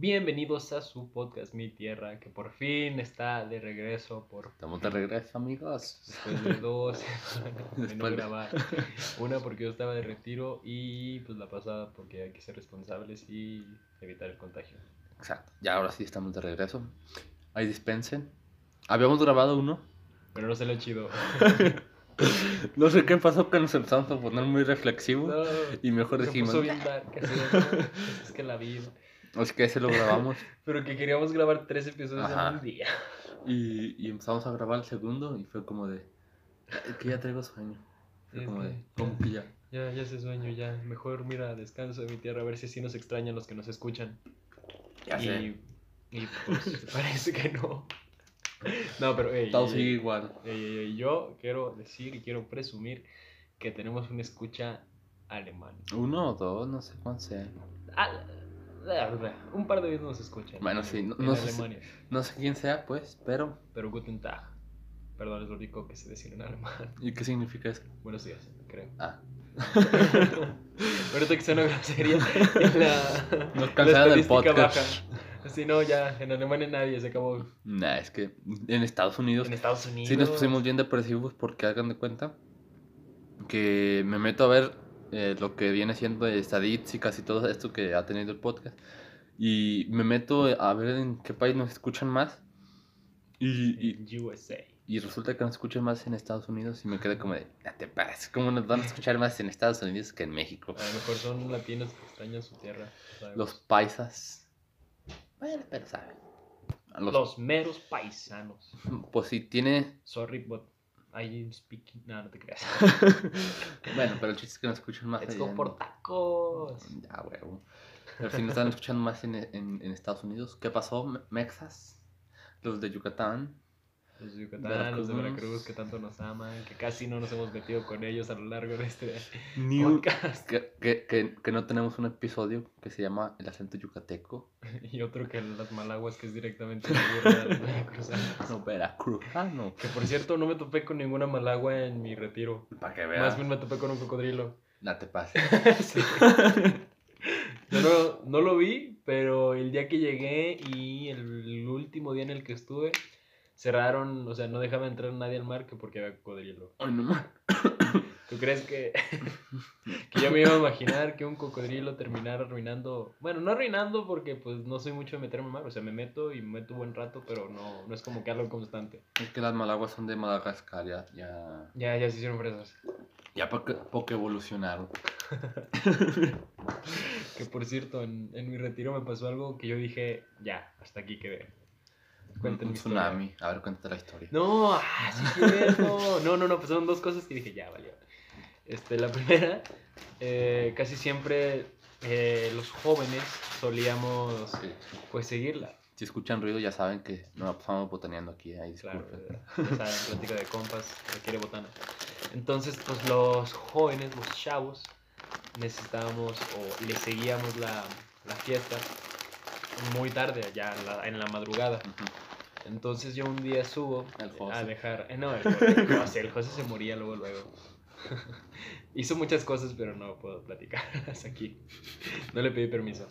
Bienvenidos a su podcast Mi Tierra, que por fin está de regreso por Estamos de regreso, amigos. después de dos de no grabar. Una porque yo estaba de retiro y pues la pasada porque hay que ser responsables y evitar el contagio. Exacto. Ya ahora sí estamos de regreso. Ahí dispensen. Habíamos grabado uno. Pero no se lo chido. No sé qué pasó que nos empezamos a poner muy reflexivos. No, Y mejor dijimos. bien dark, así de, "No, pues es que la vida. Es que ese lo grabamos. Pero que queríamos grabar tres episodios en un día. Y, y empezamos a grabar el segundo. Y fue como de. "Es que ya traigo sueño. Fue como que de. Como que ya. Ya, ya se sueño, ya. Mejor mira, descanso de mi tierra, a ver si así nos extrañan los que nos escuchan. Ya sé. y, y pues parece que no. No, pero ey, Todo ey, sigue igual. ey, yo quiero decir y quiero presumir que tenemos una escucha alemán. Uno o dos, no sé cuánto sea. Ah, un par de veces nos escuchan. Bueno, en- sí, no- en no sé Alemania. No sé quién sea, pues, pero. Pero Guten Tag. Perdón, es lo único que se decir en alemán. ¿Y qué significa eso? Buenos días, creo. Ah. Ahorita que sea una grosería, la, Nos la cancelaron el estadística podcast. baja. Si no, ya, en Alemania nadie se acabó. Nah, es que en Estados Unidos. En Estados Unidos. Sí, nos pusimos bien depresivos porque hagan de cuenta que me meto a ver eh, lo que viene siendo estadísticas y todo esto que ha tenido el podcast. Y me meto a ver en qué país nos escuchan más. Y, y, USA. y resulta que nos escuchan más en Estados Unidos. Y me quedé como de, te pases, ¿cómo nos van a escuchar más en Estados Unidos que en México? A lo mejor son latinos que extrañan su tierra. ¿sabes? Los paisas. Bueno, pero saben. Los, Los, meros paisanos. Pues sí, tiene. Sorry, but I speak. No, no te creas. Bueno, pero el chiste es que nos escuchan más. Go en- por tacos. Ya, huevo. Pero si nos están escuchando más en, en, en Estados Unidos, ¿qué pasó, Me- Mexas? Los de Yucatán. Los de Yucatán, los de Veracruz. Que tanto nos aman, que casi no nos hemos metido con ellos a lo largo de este Ni podcast. que, que, que, que no tenemos un episodio que se llama El acento yucateco. Y otro que las Malaguas, que es directamente la de los veracruzanos. No, Veracruz. Ah, no. Que por cierto, no me topé con ninguna Malagua en mi retiro. Para que Más veas. bien me topé con un cocodrilo. No te pases. Sí. Yo no, no lo vi, pero el día que llegué y el último día en el que estuve, cerraron, o sea, no dejaba entrar nadie al mar que porque había cocodrilo. Ay, no ¿Tú crees que, que yo me iba a imaginar que un cocodrilo terminara arruinando? Bueno, no arruinando porque pues no soy mucho de meterme al mar, o sea, me meto y me meto buen rato, pero no, no es como que algo constante. Es que las malaguas son de Madagascar, ya. Ya, Ya, ya se hicieron fresas. ya porque, porque evolucionaron. Que por cierto, en, en mi retiro me pasó algo que yo dije, ya, hasta aquí quedé. Cuenten un tsunami. A ver, cuéntate la historia. No, ah, sí cierto. No, no, no, pasaron dos cosas que dije, ya, valió. Este, la primera, eh, casi siempre eh, los jóvenes solíamos, Sí. pues, seguirla. Si escuchan ruido, ya saben que no la pasamos botaneando aquí. Ahí Claro, disculpen. ya saben, plática de compas, requiere botana. Entonces, pues, los jóvenes, los chavos, necesitábamos o le seguíamos la, la fiesta muy tarde, ya en la, en la madrugada. Entonces yo un día subo El José. a dejar. eh, No, el José, el José, el José se moría luego, luego. Hizo muchas cosas, pero no puedo platicarlas aquí. No le pedí permiso.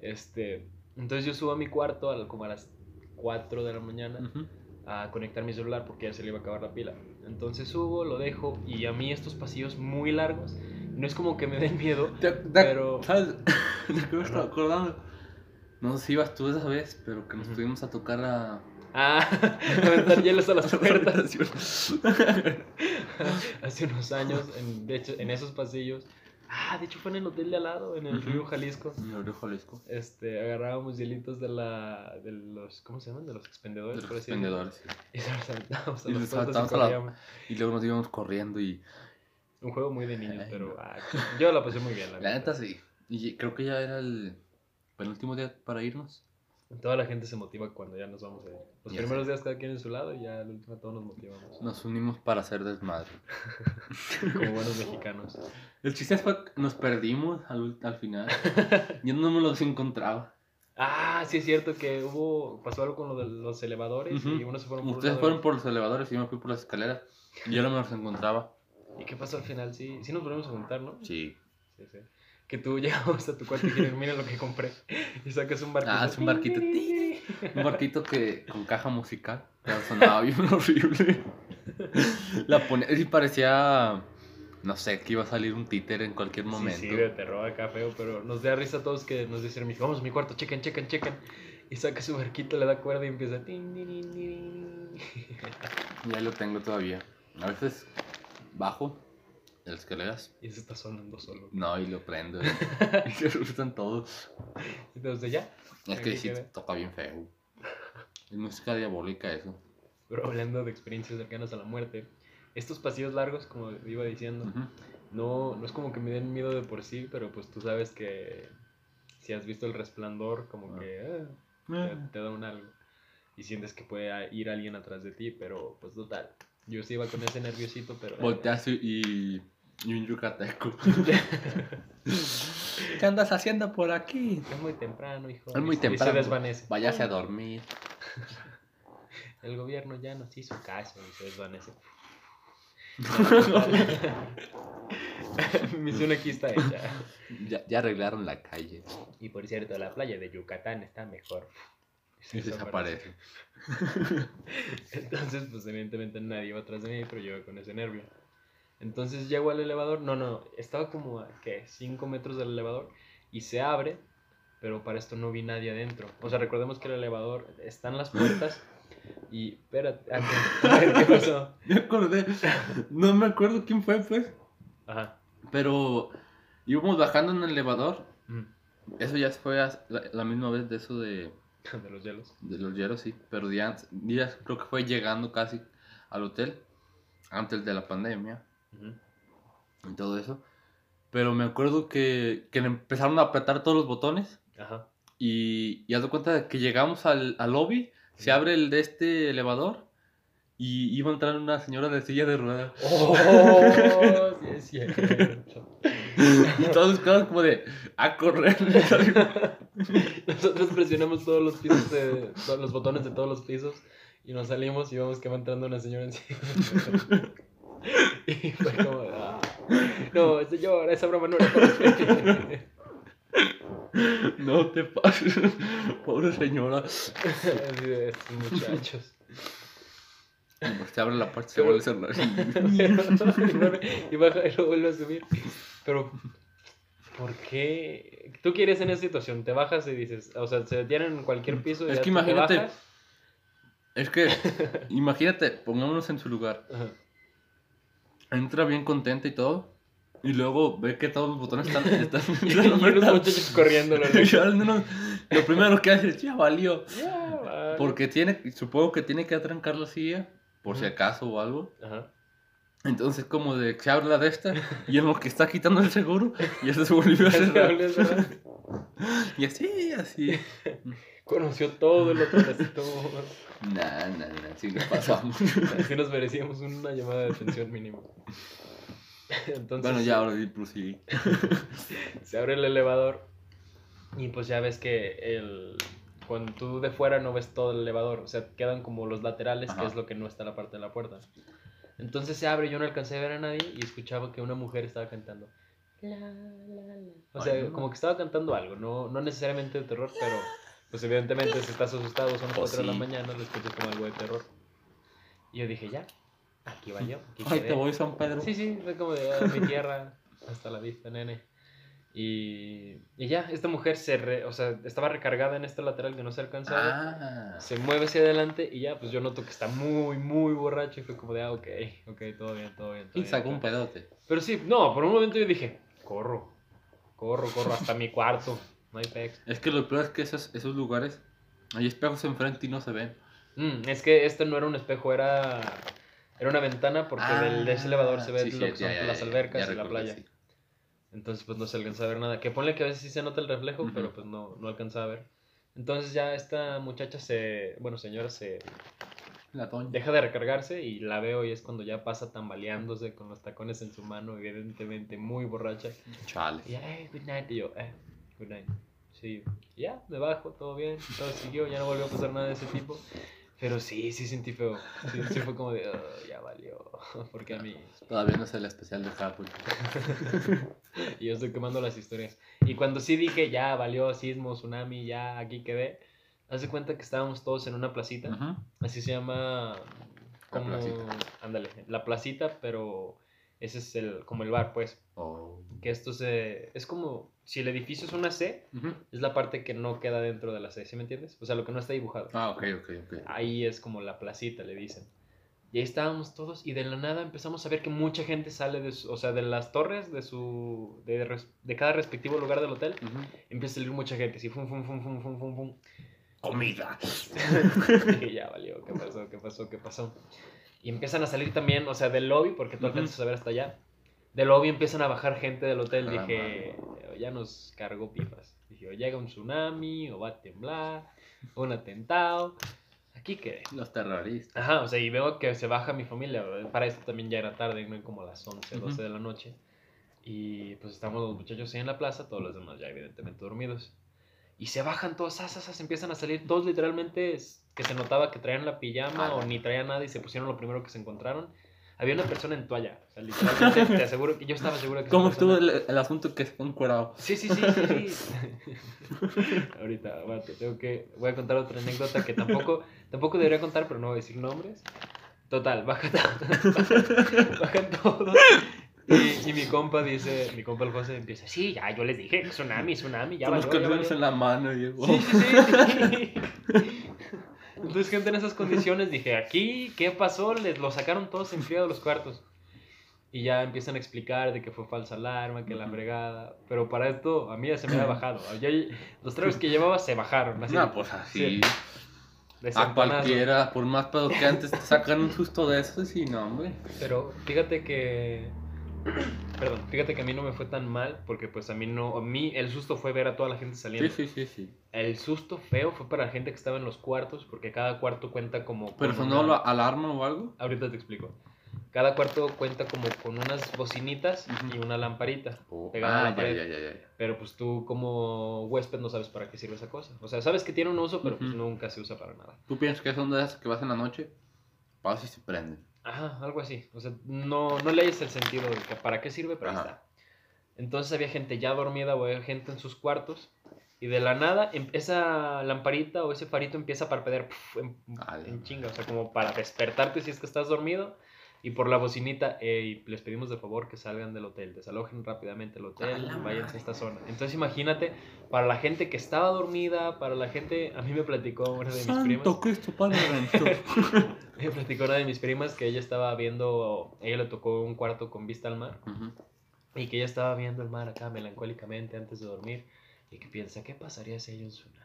Este, entonces yo subo a mi cuarto a como a las 4 de la mañana Ujú. a conectar mi celular porque ya se le iba a acabar la pila. Entonces subo, lo dejo y a mí estos pasillos muy largos no es como que me den miedo, Te- te- pero ¿Sabes? ¿De qué me estaba Ajá. acordando? No sé si ibas tú esa vez, pero que nos Ujú. tuvimos a tocar a... ah, aventar hielos a las puertas. hace unos años, en, de hecho, en esos pasillos. Ah, de hecho fue en el hotel de al lado, en el Ujú. río Jalisco. Mi abrió Jalisco. Este, agarrábamos hielitos de la, de los, ¿cómo se llaman? De los expendedores. De los por expendedores. sí. Y se los a Y puertas y la-. Y luego nos íbamos corriendo y... Un juego muy de niños, Ay, pero no. ah, yo la pasé muy bien. La La neta. neta sí. Y creo que ya era el penúltimo día para irnos. Toda la gente se motiva cuando ya nos vamos a ir. Los Ya primeros sé. días cada quien en su lado y ya al último todos nos motivamos. Nos unimos para hacer desmadre. Como buenos mexicanos. El chiste fue que nos perdimos al, al final. Yo no me los encontraba. Ah, sí es cierto que hubo, pasó algo con lo de los elevadores y Ujú. unos se fueron por Ustedes fueron por los elevadores y yo me fui por las escaleras. Y yo no me los encontraba. ¿Y qué pasó al final? Sí, sí nos volvimos a juntar, ¿no? Sí. Sí, sí. Que tú llegamos a tu cuarto y dijiste, mira lo que compré. Y sacas un barquito. Ah, es un barquito. Un barquito que con caja musical. Pero sonaba bien horrible. La ponía y parecía. No sé, que iba a salir un títer en cualquier momento. Sí, sí, de terror acá feo, pero nos da risa a todos que nos dicen, vamos a mi cuarto, chequen, chequen, chequen. Y saca su barquito, le da cuerda y empieza. tin, tin, tin, tin. Y ahí lo tengo todavía. A veces bajo de las escaleras. Y se está sonando solo. No, y lo prendo. y se gustan todos. Entonces ya. Es que sí toca bien feo. Es música diabólica eso. Pero hablando de experiencias cercanas a la muerte, estos pasillos largos, como iba diciendo, no, no es como que me den miedo de por sí, pero pues tú sabes que si has visto el resplandor, como Ah. que ah, te, te da un algo. Y sientes que puede ir alguien atrás de ti, pero pues total. Yo sí iba con ese nerviosito, pero... Volteas y, y, y un yucateco. ¿Qué andas haciendo por aquí? Es muy temprano, hijo. Es muy Y temprano. Y se desvanece. Váyase a dormir. El gobierno ya nos hizo caso y se desvanece. Misión aquí está hecha. Ya, ya arreglaron la calle. Y por cierto, la playa de Yucatán está mejor. Y desaparece. Entonces, pues evidentemente nadie iba atrás de mí, pero yo con ese nervio. Entonces llego al elevador, no, no, estaba como a, ¿qué? 5 metros del elevador y se abre, pero para esto no vi nadie adentro. O sea, recordemos que el elevador, están las puertas y, espérate, ah, ¿qué, a ver, ¿qué pasó? Me acordé. No me acuerdo quién fue, pues. Ajá. Pero íbamos bajando en el elevador. Mm. Eso ya fue la, la misma vez de eso de, De los hielos. de los hielos, sí. Pero días, días creo que fue llegando casi al hotel. Antes de la pandemia. Y todo eso. Pero me acuerdo que, que empezaron a apretar todos los botones Ajá. y, y haz de cuenta de que llegamos al, al lobby, se abre el de este elevador y iba a entrar una señora de silla de ruedas. ¡Oh! Sí, es. Y todos quedamos como de a correr. Nosotros presionamos todos los pisos de todos los botones de todos los pisos y nos salimos y vemos que va entrando una señora encima. Y fue como, ah, no, señora, esa broma no era para usted. no te pases, pobre señora. Estos muchachos. Se abre la puerta, se vuelve a cerrar. y baja y lo vuelve a subir. Pero, ¿por qué? ¿Tú quieres en esa situación? Te bajas y dices, o sea, se detienen en cualquier piso y Es ya que te imagínate- bajas. Es que, imagínate, pongámonos en su lugar. Ajá. Entra bien contenta y todo. Y luego ve que todos los botones están. están, Y unos muchachos corriendo. lo no, primero que hace es ya valió. Ya, vale. Porque tiene, supongo que tiene que atrancar la silla, por si Ujú. acaso o algo. Ajá. Entonces, como de que se abre la de esta, y en lo que está quitando el seguro, y eso se volvió a cerrar. Y así, así. Conoció todo el otro. Nah, nah, nah, sí nos pasamos. Así nos merecíamos una llamada de atención mínimo. Entonces, Bueno, ya ahora sí proseguí. se abre el elevador y pues ya ves que el cuando tú de fuera no ves todo el elevador, o sea, quedan como los laterales, que Ajá. es lo que no está en la parte de la puerta. Entonces se abre, yo no alcancé a ver a nadie y escuchaba que una mujer estaba cantando. La, la, la. O sea, Ay, no. como que estaba cantando algo, no, no necesariamente de terror, pero pues evidentemente si estás asustado, son las Pues 4 de la mañana, lo escuchas como algo de terror. Y yo dije, ya, aquí va yo. Aquí Ay, quedé". te voy, San Pedro. Sí, sí, fue como de "Ah, mi tierra, hasta la vista, nene. Y, y ya, esta mujer se re- o sea, estaba recargada en este lateral que no se alcanzaba. Ah. Se mueve hacia adelante y ya, pues yo noto que está muy, muy borracho y fue como de, ah, ok, ok, todo bien, todo bien. todo Y sacó un bien". pedote. Pero sí, no, por un momento yo dije, corro, corro, corro hasta mi cuarto, no hay pex. Es que lo peor es que esos, esos lugares hay espejos enfrente y no se ven. Mm, es que este no era un espejo, era, era una ventana porque del, de ese elevador se ve Ah, sí, lo que son ya, ya, las albercas ya y la playa. sí. Entonces, pues no se alcanza a ver nada. Que ponle que a veces sí se nota el reflejo, Ujú. pero pues no, no alcanza a ver. Entonces ya esta muchacha se, bueno, señora se La deja de recargarse y la veo y es cuando ya pasa tambaleándose con los tacones en su mano, evidentemente muy borracha. Chale. Y eh, good night. Y yo, eh, good night. Sí, ya, me bajo, todo bien, todo siguió, ya no volvió a pasar nada de ese tipo. Pero sí, sí sentí feo. Sí, sí fue como de, "Oh, ya valió. Porque a mí. Todavía no es el especial de Halloween. y yo estoy quemando las historias. Y cuando sí dije, ya valió, sismo, tsunami, ya aquí quedé, haz de cuenta que estábamos todos en una placita. Ujú. Así se llama. Como, placita. Ándale, la placita, pero ese es el, como el bar, pues. Oh. Que esto se, es como, si el edificio es una C, Ujú. es la parte que no queda dentro de la C, ¿sí me entiendes? O sea, lo que no está dibujado. Ah, ok, ok, ok. Ahí es como la placita, le dicen. Y ahí estábamos todos y de la nada empezamos a ver que mucha gente sale de, su- o sea, de las torres de su, de, res- de cada respectivo lugar del hotel. Ujú. Empieza a salir mucha gente, así, fum, fum, fum, fum, fum, fum, fum. Comida. Dije, ya valió, ¿qué pasó? ¿Qué pasó? ¿Qué pasó? Y empiezan a salir también, o sea, del lobby, porque tú Ujú. alcanzas a ver hasta allá. Del lobby empiezan a bajar gente del hotel. Ah, Dije, ya nos cargó pipas. Dije, o llega un tsunami, o va a temblar, o un atentado. Aquí quedé. Los terroristas. Ajá, o sea, y veo que se baja mi familia. Para esto también ya era tarde, ¿no? como las 11, Ujú. 12 de la noche. Y pues estamos los muchachos ahí en la plaza, todos los demás ya evidentemente dormidos. Y se bajan todos, asas, asas, empiezan a salir todos literalmente que se notaba que traían la pijama Ah, o ni traían nada y se pusieron lo primero que se encontraron. Había una persona en toalla, o sea, literalmente te aseguro que yo estaba seguro que ¿Cómo persona- estuvo el, el asunto que fue encuerado? Sí, sí, sí, sí, sí. Ahorita, aguante, tengo que, voy a contar otra anécdota que tampoco, tampoco debería contar, pero no voy a decir nombres. Total, bajan, bajan todos. Y, y mi compa dice, mi compa el José empieza, sí, ya, yo les dije, tsunami, tsunami, ya Con los valió". en la mano, Diego. Sí, sí, sí, sí. Entonces, gente en esas condiciones, dije, aquí, ¿qué pasó? Les lo sacaron todos en frío de los cuartos. Y ya empiezan a explicar de que fue falsa alarma, que la fregada. Pero para esto, a mí ya se me había bajado. Yo- los tragos que llevaba se bajaron. Así, No, pues así. Sí. A cualquiera, por más pedo que antes te sacan un susto de eso, sí, no, hombre. Pero fíjate que. Perdón, fíjate que a mí no me fue tan mal, porque pues a mí no. A mí el susto fue ver a toda la gente saliendo. Sí, sí, sí, sí. El susto feo fue para la gente que estaba en los cuartos, porque cada cuarto cuenta como. ¿Pero sonó una- la alarma o algo? Ahorita te explico. Cada cuarto cuenta como con unas bocinitas y una lamparita. Oh, Pegada a la ah, ya, pared. ya, ya, ya. Pero pues tú como huésped no sabes para qué sirve esa cosa. O sea, sabes que tiene un uso, pero pues nunca se usa para nada. ¿Tú piensas que son de esas que vas en la noche? Vas y se prenden. Ajá, algo así. O sea, no, no lees el sentido de que para qué sirve, pero Ajá. está. Entonces había gente ya dormida o había gente en sus cuartos. Y de la nada, em- esa lamparita o ese farito empieza a parpadear puf, en chinga. O sea, como para despertarte si es que estás dormido. Y por la bocinita, "Ey, les pedimos de favor que salgan del hotel, desalojen rápidamente el hotel, la váyanse madre. a esta zona. Entonces imagínate, para la gente que estaba dormida, para la gente, a mí me platicó una de mis primas. Santo Cristo Padre. Me platicó una de mis primas que ella estaba viendo, ella le tocó un cuarto con vista al mar y que ella estaba viendo el mar acá melancólicamente antes de dormir y que piensa, ¿qué pasaría si hay un tsunami?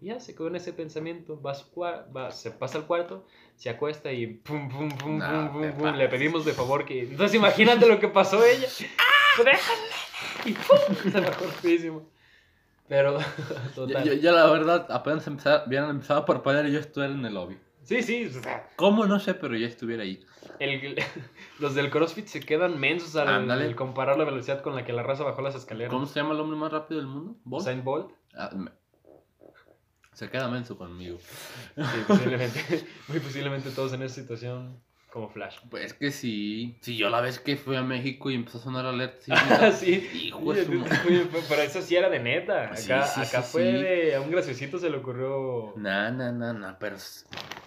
Y ya se quedó en ese pensamiento, va a su va- se pasa al cuarto, se acuesta y pum, pum, pum, No, pum, pum, pum, le pedimos de favor que... Entonces imagínate lo que pasó ella. ¡Déjala! Y pum, se bajó rapidísimo. Pero, Ya, total. ya- ya la verdad, apenas empezaba, habían empezado a parpadear y yo estuviera en el lobby. Sí, sí, o sea, ¿Cómo? No sé, pero ya estuviera ahí. El- los del CrossFit se quedan mensos al, al comparar la velocidad con la que la raza bajó las escaleras. ¿Cómo se llama el hombre más rápido del mundo? ¿Bolt? Usain Bolt. Ah, me- Se queda menso conmigo. Sí, posiblemente, muy posiblemente todos en esa situación como Flash. Pues es que sí. Si yo la vez que fui a México y empezó a sonar alerta. Sí, Ah, sí. Hijo de su pero eso sí era de neta. Acá, sí, acá fue de. A un graciosito se le ocurrió. Nah, nah, nah, nah, pero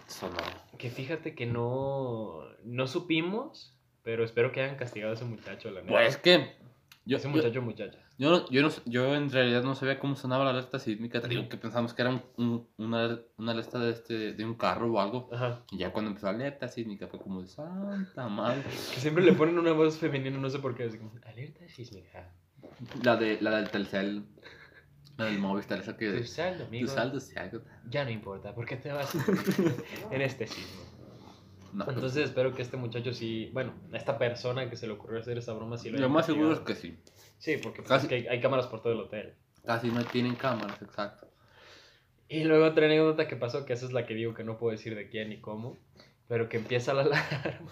sonó. Que fíjate que no. No supimos. Pero espero que hayan castigado a ese muchacho, la neta. Pues es que. Yo, ese yo, muchacho, muchacha. Yo, no- yo, no- yo en realidad no sabía cómo sonaba la alerta sísmica. Te digo que pensamos que era un- un- una, una alerta de, este, de un carro o algo. Ajá. Y ya cuando empezó la alerta sísmica fue como de santa madre. Que siempre le ponen una voz femenina, no sé por qué. Así como, alerta sísmica. La, de, la del Telcel. La del Movistar, esa que. Tu saldo, amigo. Tu saldo algo. Ya no importa, porque te vas en este sismo. No, Entonces espero que este muchacho sí, bueno, a esta persona que se le ocurrió hacer esa broma sí lo lo más seguro es que sí. Sí, porque pues, Casi- es que hay, hay cámaras por todo el hotel. Casi no tienen cámaras, exacto. Y luego otra anécdota que pasó, que esa es la que digo que no puedo decir de quién ni cómo, pero que empieza la alarma.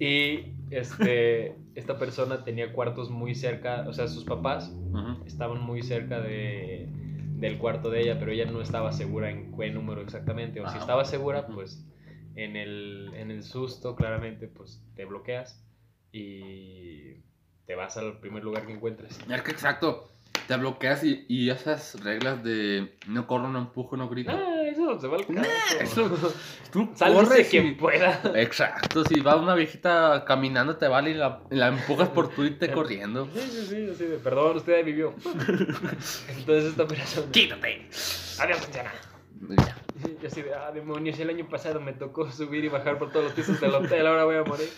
y este, esta persona tenía cuartos muy cerca, o sea, sus papás Ujú. estaban muy cerca de, del cuarto de ella, pero ella no estaba segura en qué número exactamente. O si Ah, estaba segura, ujú. pues en el, en el susto, claramente, pues te bloqueas y te vas al primer lugar que encuentres. Es que exacto. Te bloqueas y, y esas reglas de no corro, no empujo, no grito. Ah, eso se va al carajo. eso- Tú Sálvese corres y- quien pueda. Exacto, si va una viejita caminando te vale y la, y la empujas por tu irte corriendo. Sí, sí, sí, de, perdón, usted ahí vivió. Entonces esta persona... Quítate. Adiós, anciana. Ya. Y así de, ah, demonios, el año pasado me tocó subir y bajar por todos los pisos del hotel, ahora voy a morir.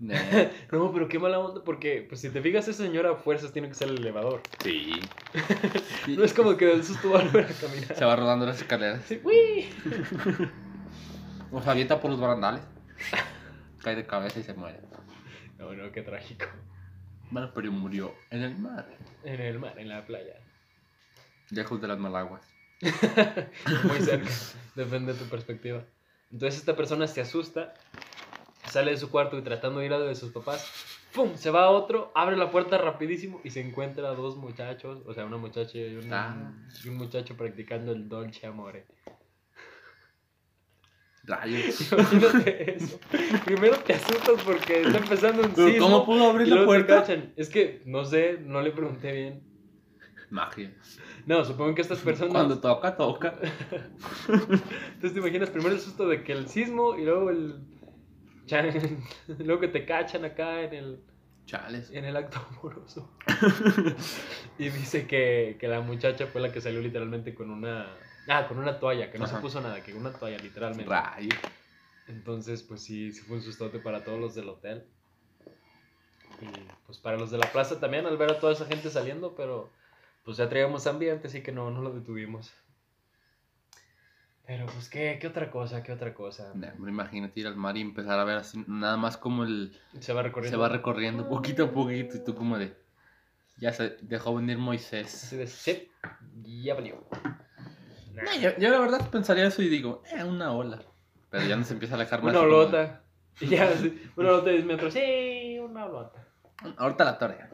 Nah. No, pero qué mala onda, porque pues si te fijas, esa señora a fuerzas tiene que ser el elevador. Sí. No es como que del susto va a volver a caminar. Se va rodando las escaleras. Sí, uy. O se avienta por los barandales. Cae de cabeza y se muere. No, no, qué trágico. Bueno, pero murió en el mar. En el mar, en la playa. Lejos de las malaguas. Muy cerca. Depende de tu perspectiva. Entonces esta persona se asusta, sale de su cuarto y tratando de ir a de sus papás, ¡pum! Se va a otro, abre la puerta rapidísimo y se encuentra a dos muchachos, o sea, una muchacha y un, Ah. y un muchacho practicando el dolce amore. Rayos. Imagínate eso. Primero te asustas porque está empezando un sismo. ¿cómo pudo abrir y la puerta? Es que, no sé, no le pregunté bien. Magia. No, supongo que estas personas... Cuando toca, toca. Entonces te imaginas primero el susto de que el sismo y luego el... luego que te cachan acá en el, Chales. en el acto amoroso. y dice que, que la muchacha fue la que salió literalmente con una... Ah, con una toalla, que no Ajá. se puso nada, que una toalla literalmente. Entonces, pues sí, sí fue un sustote para todos los del hotel. Y pues para los de la plaza también, al ver a toda esa gente saliendo, pero pues ya traíamos ambiente, así que no, no lo detuvimos. Pero pues, ¿qué, qué otra cosa? ¿Qué otra cosa? Hombre, imagínate ir al mar y empezar a ver así, nada más como el Se va recorriendo. se va recorriendo poquito a poquito y tú como de ya se dejó venir Moisés. Así de, sí, ya valió. Nah. No, yo, yo la verdad pensaría eso y digo, eh, una ola. Pero ya nos empieza a alejar más. Una de, olota. Ya, una olota de 10 metros. Sí, una olota. Ahorita la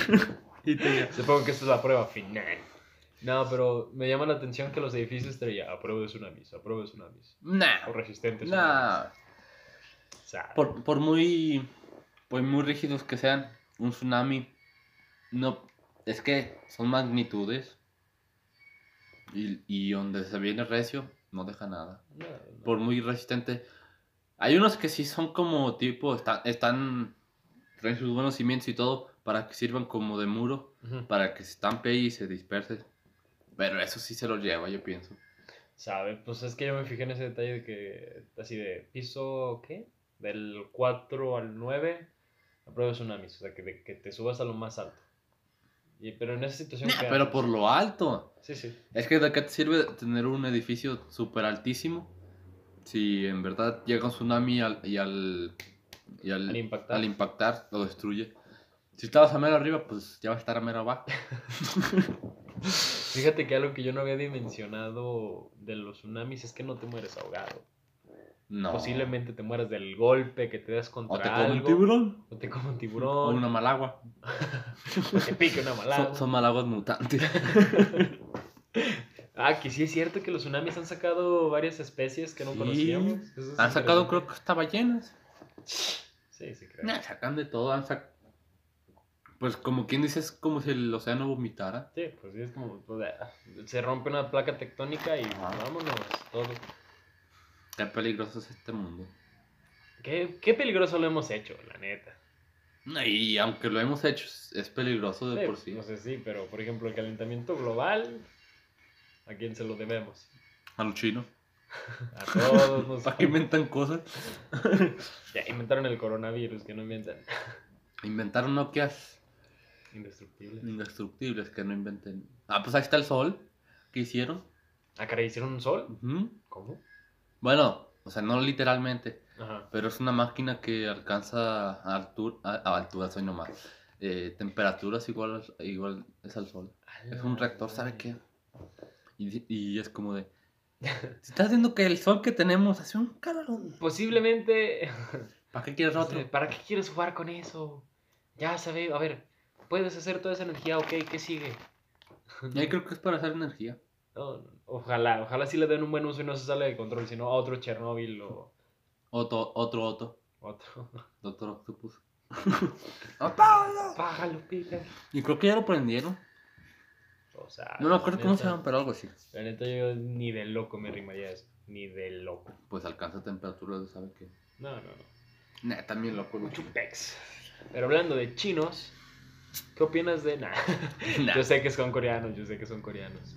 y te Supongo que esta es la prueba final. No, pero me llama la atención que los edificios traía a prueba de tsunamis, a prueba de tsunamis. Nah. O resistentes. Nah. O sea, Por, por muy por muy rígidos que sean, un tsunami no es que son magnitudes y, y donde se viene recio no deja nada. no, no. Por muy resistente. Hay unos que sí son como tipo están están traen sus buenos cimientos y todo para que sirvan como de muro para que se estampe y se disperse. Pero eso sí se lo lleva, yo pienso. ¿Sabe? Pues es que yo me fijé en ese detalle de que, así de piso, ¿qué? Del 4 al 9, a prueba de tsunamis. O sea, que, de- que te subas a lo más alto. Y, pero en esa situación. Nah, ¿qué pero por lo alto. Sí, sí. Es que de qué te sirve tener un edificio súper altísimo si en verdad llega un tsunami al- y al, y al, Al impactar. al impactar lo destruye. Si estabas a mero arriba, pues ya va a estar a mero abajo. Fíjate que algo que yo no había dimensionado de los tsunamis es que no te mueres ahogado. No. Posiblemente te mueras del golpe que te das contra O te come un algo, tiburón. O te come un O tiburón. una malagua. O te pique una malada. Son, son malaguas mutantes. Ah, que sí es cierto que los tsunamis han sacado varias especies que no Sí. conocíamos. Es Han sacado, creo que hasta ballenas. Sí, sí, creo. Nah, sacan de todo. Han sac- Pues como quien dice, es como si el océano vomitara. Sí, pues sí, es como. pues, ah, se rompe una placa tectónica y Ajá. vámonos, todo. Qué peligroso es este mundo. Qué, qué peligroso lo hemos hecho, la neta. Y aunque lo hemos hecho, es- peligroso de Sí, por sí. No sé, sí, pero por ejemplo, el calentamiento global, ¿a quién se lo debemos? A los chinos. A todos nos. ¿Para qué inventan cosas? Ya inventaron el coronavirus, que no inventan. Inventaron Nokias Indestructible. indestructibles que no inventen. Ah, pues ahí está el sol. ¿Qué hicieron? ¿Ah, caray, hicieron un sol? ¿Cómo? Bueno, o sea, no literalmente, Ajá. pero es una máquina que alcanza a, altura, a, a altura, soy nomás. Eh, temperaturas igual, igual es al sol. Es un reactor, ¿sabe qué? Y, y es como de... Estás viendo que el sol que tenemos hace un calor. Posiblemente. ¿Para qué quieres otro? ¿Para qué quieres jugar con eso? Ya sabe, a ver, puedes hacer toda esa energía, ok, ¿qué sigue? Y ahí creo que es para hacer energía. No, ojalá, ojalá sí le den un buen uso y no se sale de control, sino a otro Chernobyl o Otro, otro, otro. otro. Doctor Octopus. Pájalo, Peter. Y creo que ya lo prendieron. O sea, No me acuerdo la cómo se neta- llaman, pero algo así. La neta, yo ni de loco me rimaría eso. Ni de loco. Pues alcanza temperatura, ¿sabe qué? No, no, no. Nah, también loco. güey. Chupex. Pero hablando de chinos, ¿qué opinas de nada? Nah. Yo sé que son coreanos, yo sé que son coreanos.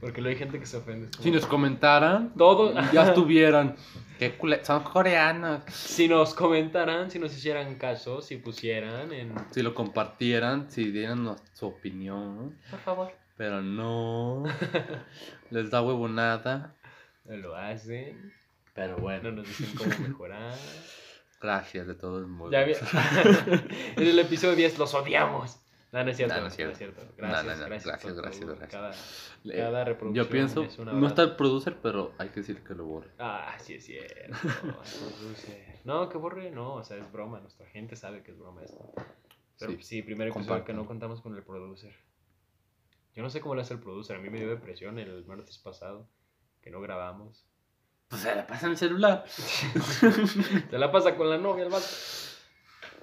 Porque luego hay gente que se ofende. como, Si nos comentaran, Todo. ya estuvieran. Qué cule- Son coreanos. Si nos comentaran, si nos hicieran caso, si pusieran en. Si lo compartieran, si dieran su opinión. Por favor. Pero no. Les da huevonada. No lo hacen. Pero No bueno. nos dicen cómo mejorar. Gracias de todos modos. Ya vi- en el episodio 10 los odiamos. No, no es cierto. No, es cierto. es cierto. No, Gracias, gracias. gracias, gracias, todo. gracias. Cada, reproducción. Yo pienso, es un no está el producer, pero hay que decir que lo borre. Ah, sí es cierto. no, que borre, no, o sea, es broma. Nuestra gente sabe que es broma esto. Pero Sí. sí, primer episodio que no contamos con el producer. Yo no sé cómo le hace el producer. A mí me dio depresión el martes pasado que no grabamos. Pues se la pasa en el celular. Se la pasa con la novia el vato.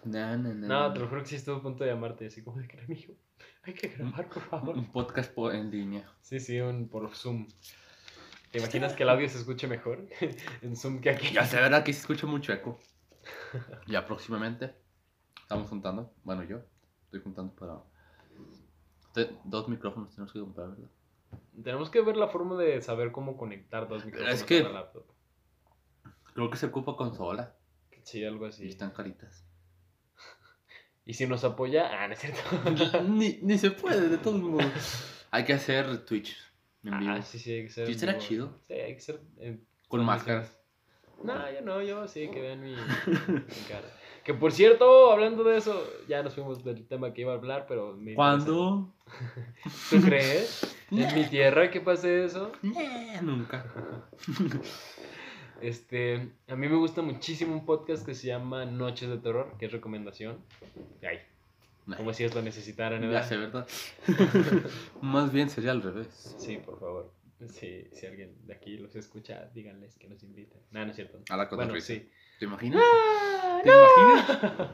No, no, no. No, te lo juro que sí estuve a punto de llamarte. Así como de que amigo, hay que grabar, por favor. Un podcast po- en línea. Sí, sí, un, por Zoom. ¿Te imaginas que el audio se escuche mejor en Zoom que aquí? Ya sé, ¿verdad? Que se escucha mucho eco. Ya próximamente estamos juntando. Bueno, yo estoy juntando para. Dos micrófonos tenemos que comprar, ¿verdad? Tenemos que ver la forma de saber cómo conectar dos micrófonos Es que- a la laptop. Creo que se ocupa consola. Sí, algo Y así. están caritas. Y si nos apoya, ah, no es cierto. ni, ni se puede, de todos modos. Hay que hacer Twitch en vivo. Ah, sí, sí, hay que ser. Será vivo. chido. Sí, hay que ser. en Con máscaras. No, yo no, yo sí, que vean mi, mi cara. Que por cierto, hablando de eso, ya nos fuimos del tema que iba a hablar, pero. me ¿Cuándo? ¿Tú crees? ¿En mi tierra que pase eso? Nah, nunca. Este, a mí me gusta muchísimo un podcast que se llama Noches de Terror, que es recomendación. Ay, como si esto necesitaran, Ya ¿verdad? sé, ¿verdad? Más bien sería al revés. Sí, por favor. Si, si alguien de aquí los escucha, díganles que nos inviten. No, no es cierto. A la Bueno, sí. ¿Te imaginas? ¡Ah, ¿Te imaginas?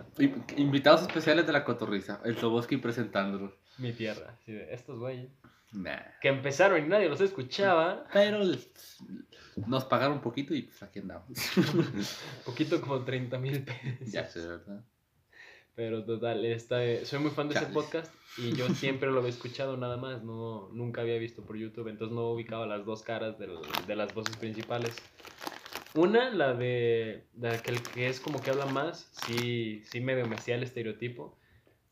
I- Invitados especiales de la cotorriza. El Toboski presentándolos. Mi tierra. Sí, de estos güeyes. Nah. Que empezaron y nadie los escuchaba. Pero nos pagaron un poquito y pues aquí andamos. Poquito como 30 mil pesos. ya sé, ¿verdad? Pero total, esta, soy muy fan de ese Chale. podcast y yo siempre lo había escuchado nada más, no, nunca había visto por YouTube, entonces no ubicaba las dos caras del- de las voces principales. Una, la de, de aquel que es como que habla más, sí, sí medio me hacía el estereotipo,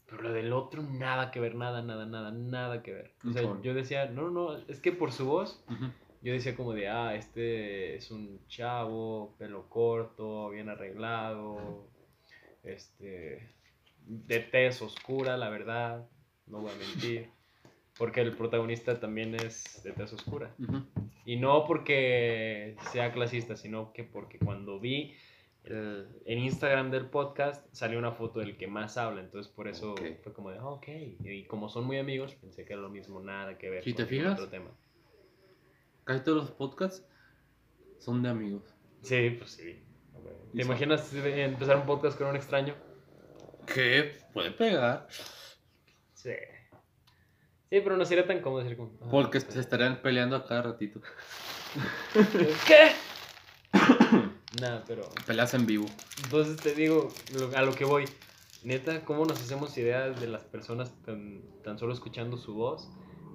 pero lo del otro nada que ver, nada, nada, nada, nada que ver. O sea, yo decía, no, no, es que por su voz yo decía como de, ah, este es un chavo, pelo corto, bien arreglado, este, de tez oscura, la verdad, no voy a mentir, porque el protagonista también es de tez oscura. Y no porque sea clasista, sino que porque cuando vi el- en Instagram del podcast salió una foto del que más habla, entonces por eso fue como de, ah, ok, y como son muy amigos, pensé que era lo mismo, nada que ver ¿Sí te con fijas? otro tema. Casi todos los podcasts son de amigos. Sí, pues sí. ¿Te imaginas empezar un podcast con un extraño? ¿Qué? Puede pegar. Sí. Sí, pero no sería tan cómodo decir como... ah, Porque pues, se estarían peleando a cada ratito. ¿Qué? Nada, pero... Peleas en vivo. Entonces te digo, lo- a lo que voy. Neta, ¿cómo nos hacemos ideas de las personas tan, tan solo escuchando su voz?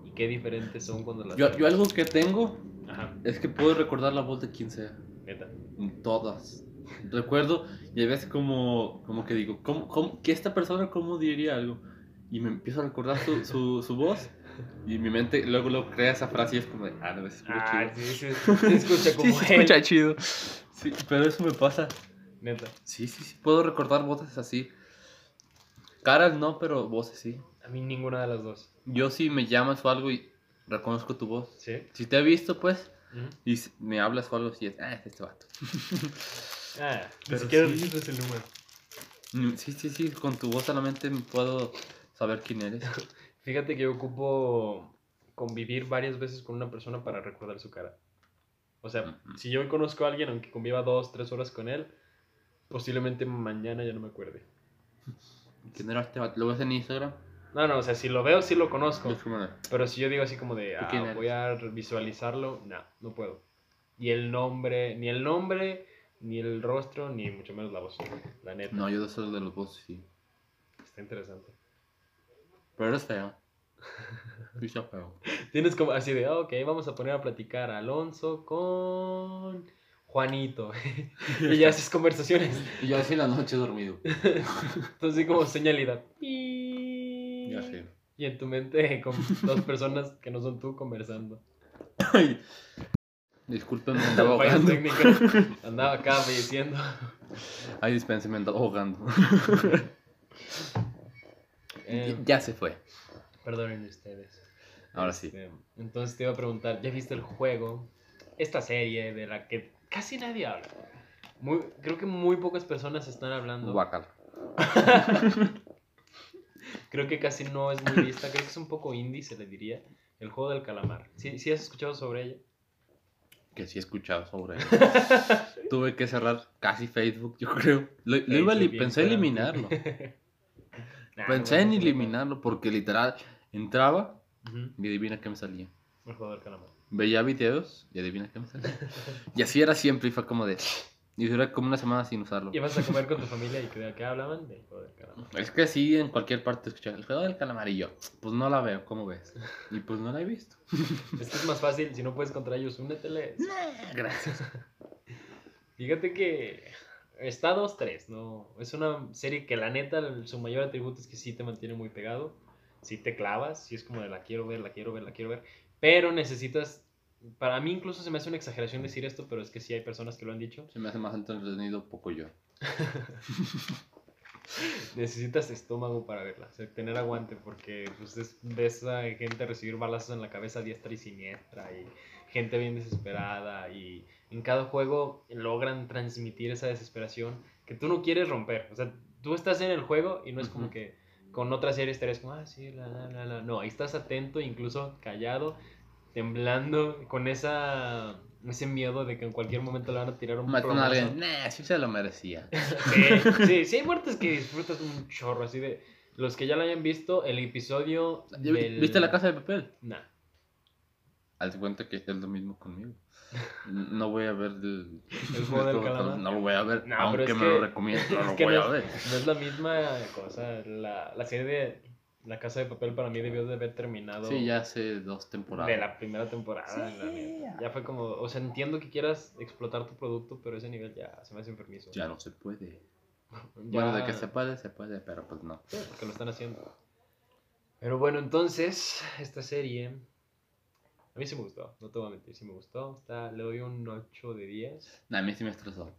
Y qué diferentes son cuando las... Yo, yo algo que tengo Ajá, es que puedo recordar la voz de quien sea. neta. Todas. Recuerdo y a veces como, como que digo, ¿cómo, cómo, que esta persona cómo diría algo? Y me empiezo a recordar su, su, su voz y mi mente luego lo crea esa frase y es como de, ah, no, escucha Ah, chido. sí, sí, se escucha como Sí, se él. escucha chido. Sí, pero eso me pasa. Neta. Sí, sí, sí, puedo recordar voces así. Caras no, pero voces sí. A mí ninguna de las dos. Yo si me llamas o algo y reconozco tu voz. ¿Sí? Si te he visto, pues, y me hablas o algo así, es, ah, es este vato. Ah, Pero siquiera sí. registras el número. Mm, Sí, sí, sí, con tu voz solamente puedo saber quién eres. Fíjate que yo ocupo convivir varias veces con una persona para recordar su cara. O sea, si yo conozco a alguien, aunque conviva dos, tres horas con él, posiblemente mañana ya no me acuerde. ¿Quién era este? ¿Lo ves en Instagram? No, no, o sea, si lo veo, sí lo conozco. De- Pero si yo digo así como de, ¿Tú ah, voy a visualizarlo, no, no puedo. Y el nombre, ni el nombre, ni el rostro, ni mucho menos la voz. La neta. No, yo soy el de los voces, sí. Está interesante. Pero eres feo. Sí, está feo. Tienes como así de, ok, vamos a poner a platicar a Alonso con Juanito. y ya haces conversaciones. Y yo así en la noche dormido. Entonces, así como señalidad. Y... Ya sé. Y en tu mente con dos personas que no son tú conversando. Ay. Disculpen, me andaba ahogando. técnicas. Andaba acá diciendo. Ay, dispense, me andaba ahogando. Eh, Ya se fue. perdonen ustedes. Ahora sí. Este, entonces te iba a preguntar, ¿ya viste el juego? Esta serie de la que casi nadie habla. Muy, creo que muy pocas personas están hablando. Guacal. Creo que casi no es muy vista. Creo que es un poco indie, se le diría. El juego del calamar. ¿Sí, sí has escuchado sobre ella? Que sí he escuchado sobre él. Tuve que cerrar casi Facebook, yo creo. Lo, lo iba pensé Instagram. eliminarlo. Nah, Pensé no, en eliminarlo porque literal entraba y adivina qué me salía. El juego del calamar. Veía videos y adivina qué me salía. Y así era siempre y fue como de... Y duré como una semana sin usarlo. Ibas a comer con tu familia y que, ¿qué hablaban del juego del calamar. Es que sí, en cualquier parte escuchaba el juego del calamar y yo, pues no la veo, ¿cómo ves? Y pues no la he visto. Es que es más fácil, si no puedes contra ellos, úneteles. Gracias. Fíjate que está 2-3, ¿no? Es una serie que la neta, su mayor atributo es que sí te mantiene muy pegado, sí te clavas, sí es como de la quiero ver, la quiero ver, la quiero ver, pero necesitas, para mí incluso se me hace una exageración decir esto, pero es que sí hay personas que lo han dicho, Se me hace más entretenido poco yo. necesitas estómago para verla, o sea, tener aguante, porque pues es- ves a gente recibir balazos en la cabeza diestra y siniestra, y gente bien desesperada, y en cada juego logran transmitir esa desesperación que tú no quieres romper, o sea, tú estás en el juego y no es como que con otra serie estarías como, ah, sí, la, la, la, la, no, ahí estás atento, incluso callado, temblando, con esa... Ese miedo de que en cualquier momento le van a tirar un Matan a alguien, nah, sí se lo merecía. Sí, sí, sí hay muertes que disfrutas un chorro, así de... Los que ya lo hayan visto, el episodio del... ¿Viste la casa de papel? Nah. Haz cuenta que es lo mismo conmigo. No voy a ver el, El juego del calamar. No lo voy a ver, No, aunque es me que- lo recomiendo, no lo voy no a ver. No es la misma cosa. La, la serie de La Casa de Papel para mí debió de haber terminado Sí, ya hace dos temporadas. de la primera temporada. Sí, la. Ya fue como... O sea, entiendo que quieras explotar tu producto, pero ese nivel ya se me hace enfermizo. Ya no se puede. Ya- Bueno, de que se puede, se puede, pero pues no. Sí, porque lo están haciendo. Pero bueno, entonces, esta serie. A mí sí me gustó, no te voy a mentir, sí me gustó. Está, le doy un 8 de 10. Nah, a mí sí me estresó.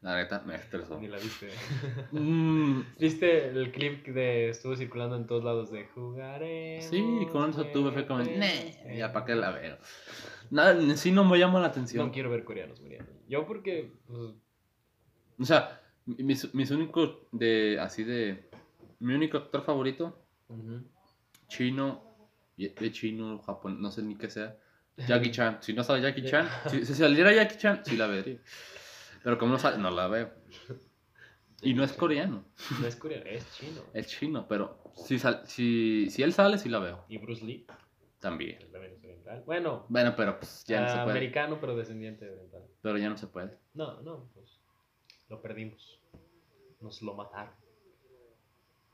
La neta, me estresó. Ni la viste. Mm, ¿Viste el clip de estuvo circulando en todos lados de jugaré? sí, con eso tuve fe como, nah, ya para qué la juguemos"? veo. Nada, en sí no me llama la atención. No quiero ver coreanos muriendo. Yo porque, pues, O sea, mis, mis únicos de, así de, mi único actor favorito, chino, de chino, japonés, no sé ni qué sea, Jackie Chan. Si no sale Jackie Chan, si, si saliera Jackie Chan, sí la vería. Pero como no sale, no la veo. Y no es coreano, no es coreano, es chino. es chino, pero si, sal- si, si él sale, sí la veo. Y Bruce Lee, También. Bueno, Bueno, pero pues ya no se puede. americano, pero descendiente de oriental. Pero ya no se puede. No, no, pues lo perdimos. Nos lo mataron.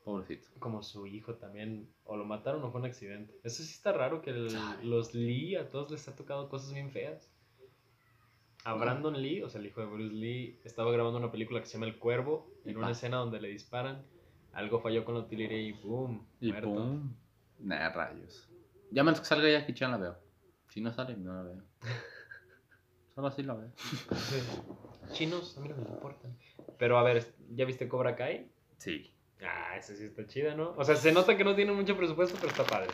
Pobrecito. Como su hijo también. O lo mataron o fue un accidente. Eso sí está raro que el- los Lee a todos les ha tocado cosas bien feas. A Brandon Lee, o sea, el hijo de Bruce Lee, estaba grabando una película que se llama El Cuervo. Y En una escena donde le disparan. Algo falló con la utilería y boom. Y muerto. pum. Nah, rayos. Ya menos que salga Jackie Chan la veo. Si no sale, no la veo. Solo así la veo. Chinos, a mí no me importan. Pero a ver, ¿ya viste Cobra Kai? Sí. Ah, esa sí está chida, ¿no? O sea, se nota que no tiene mucho presupuesto, pero está padre.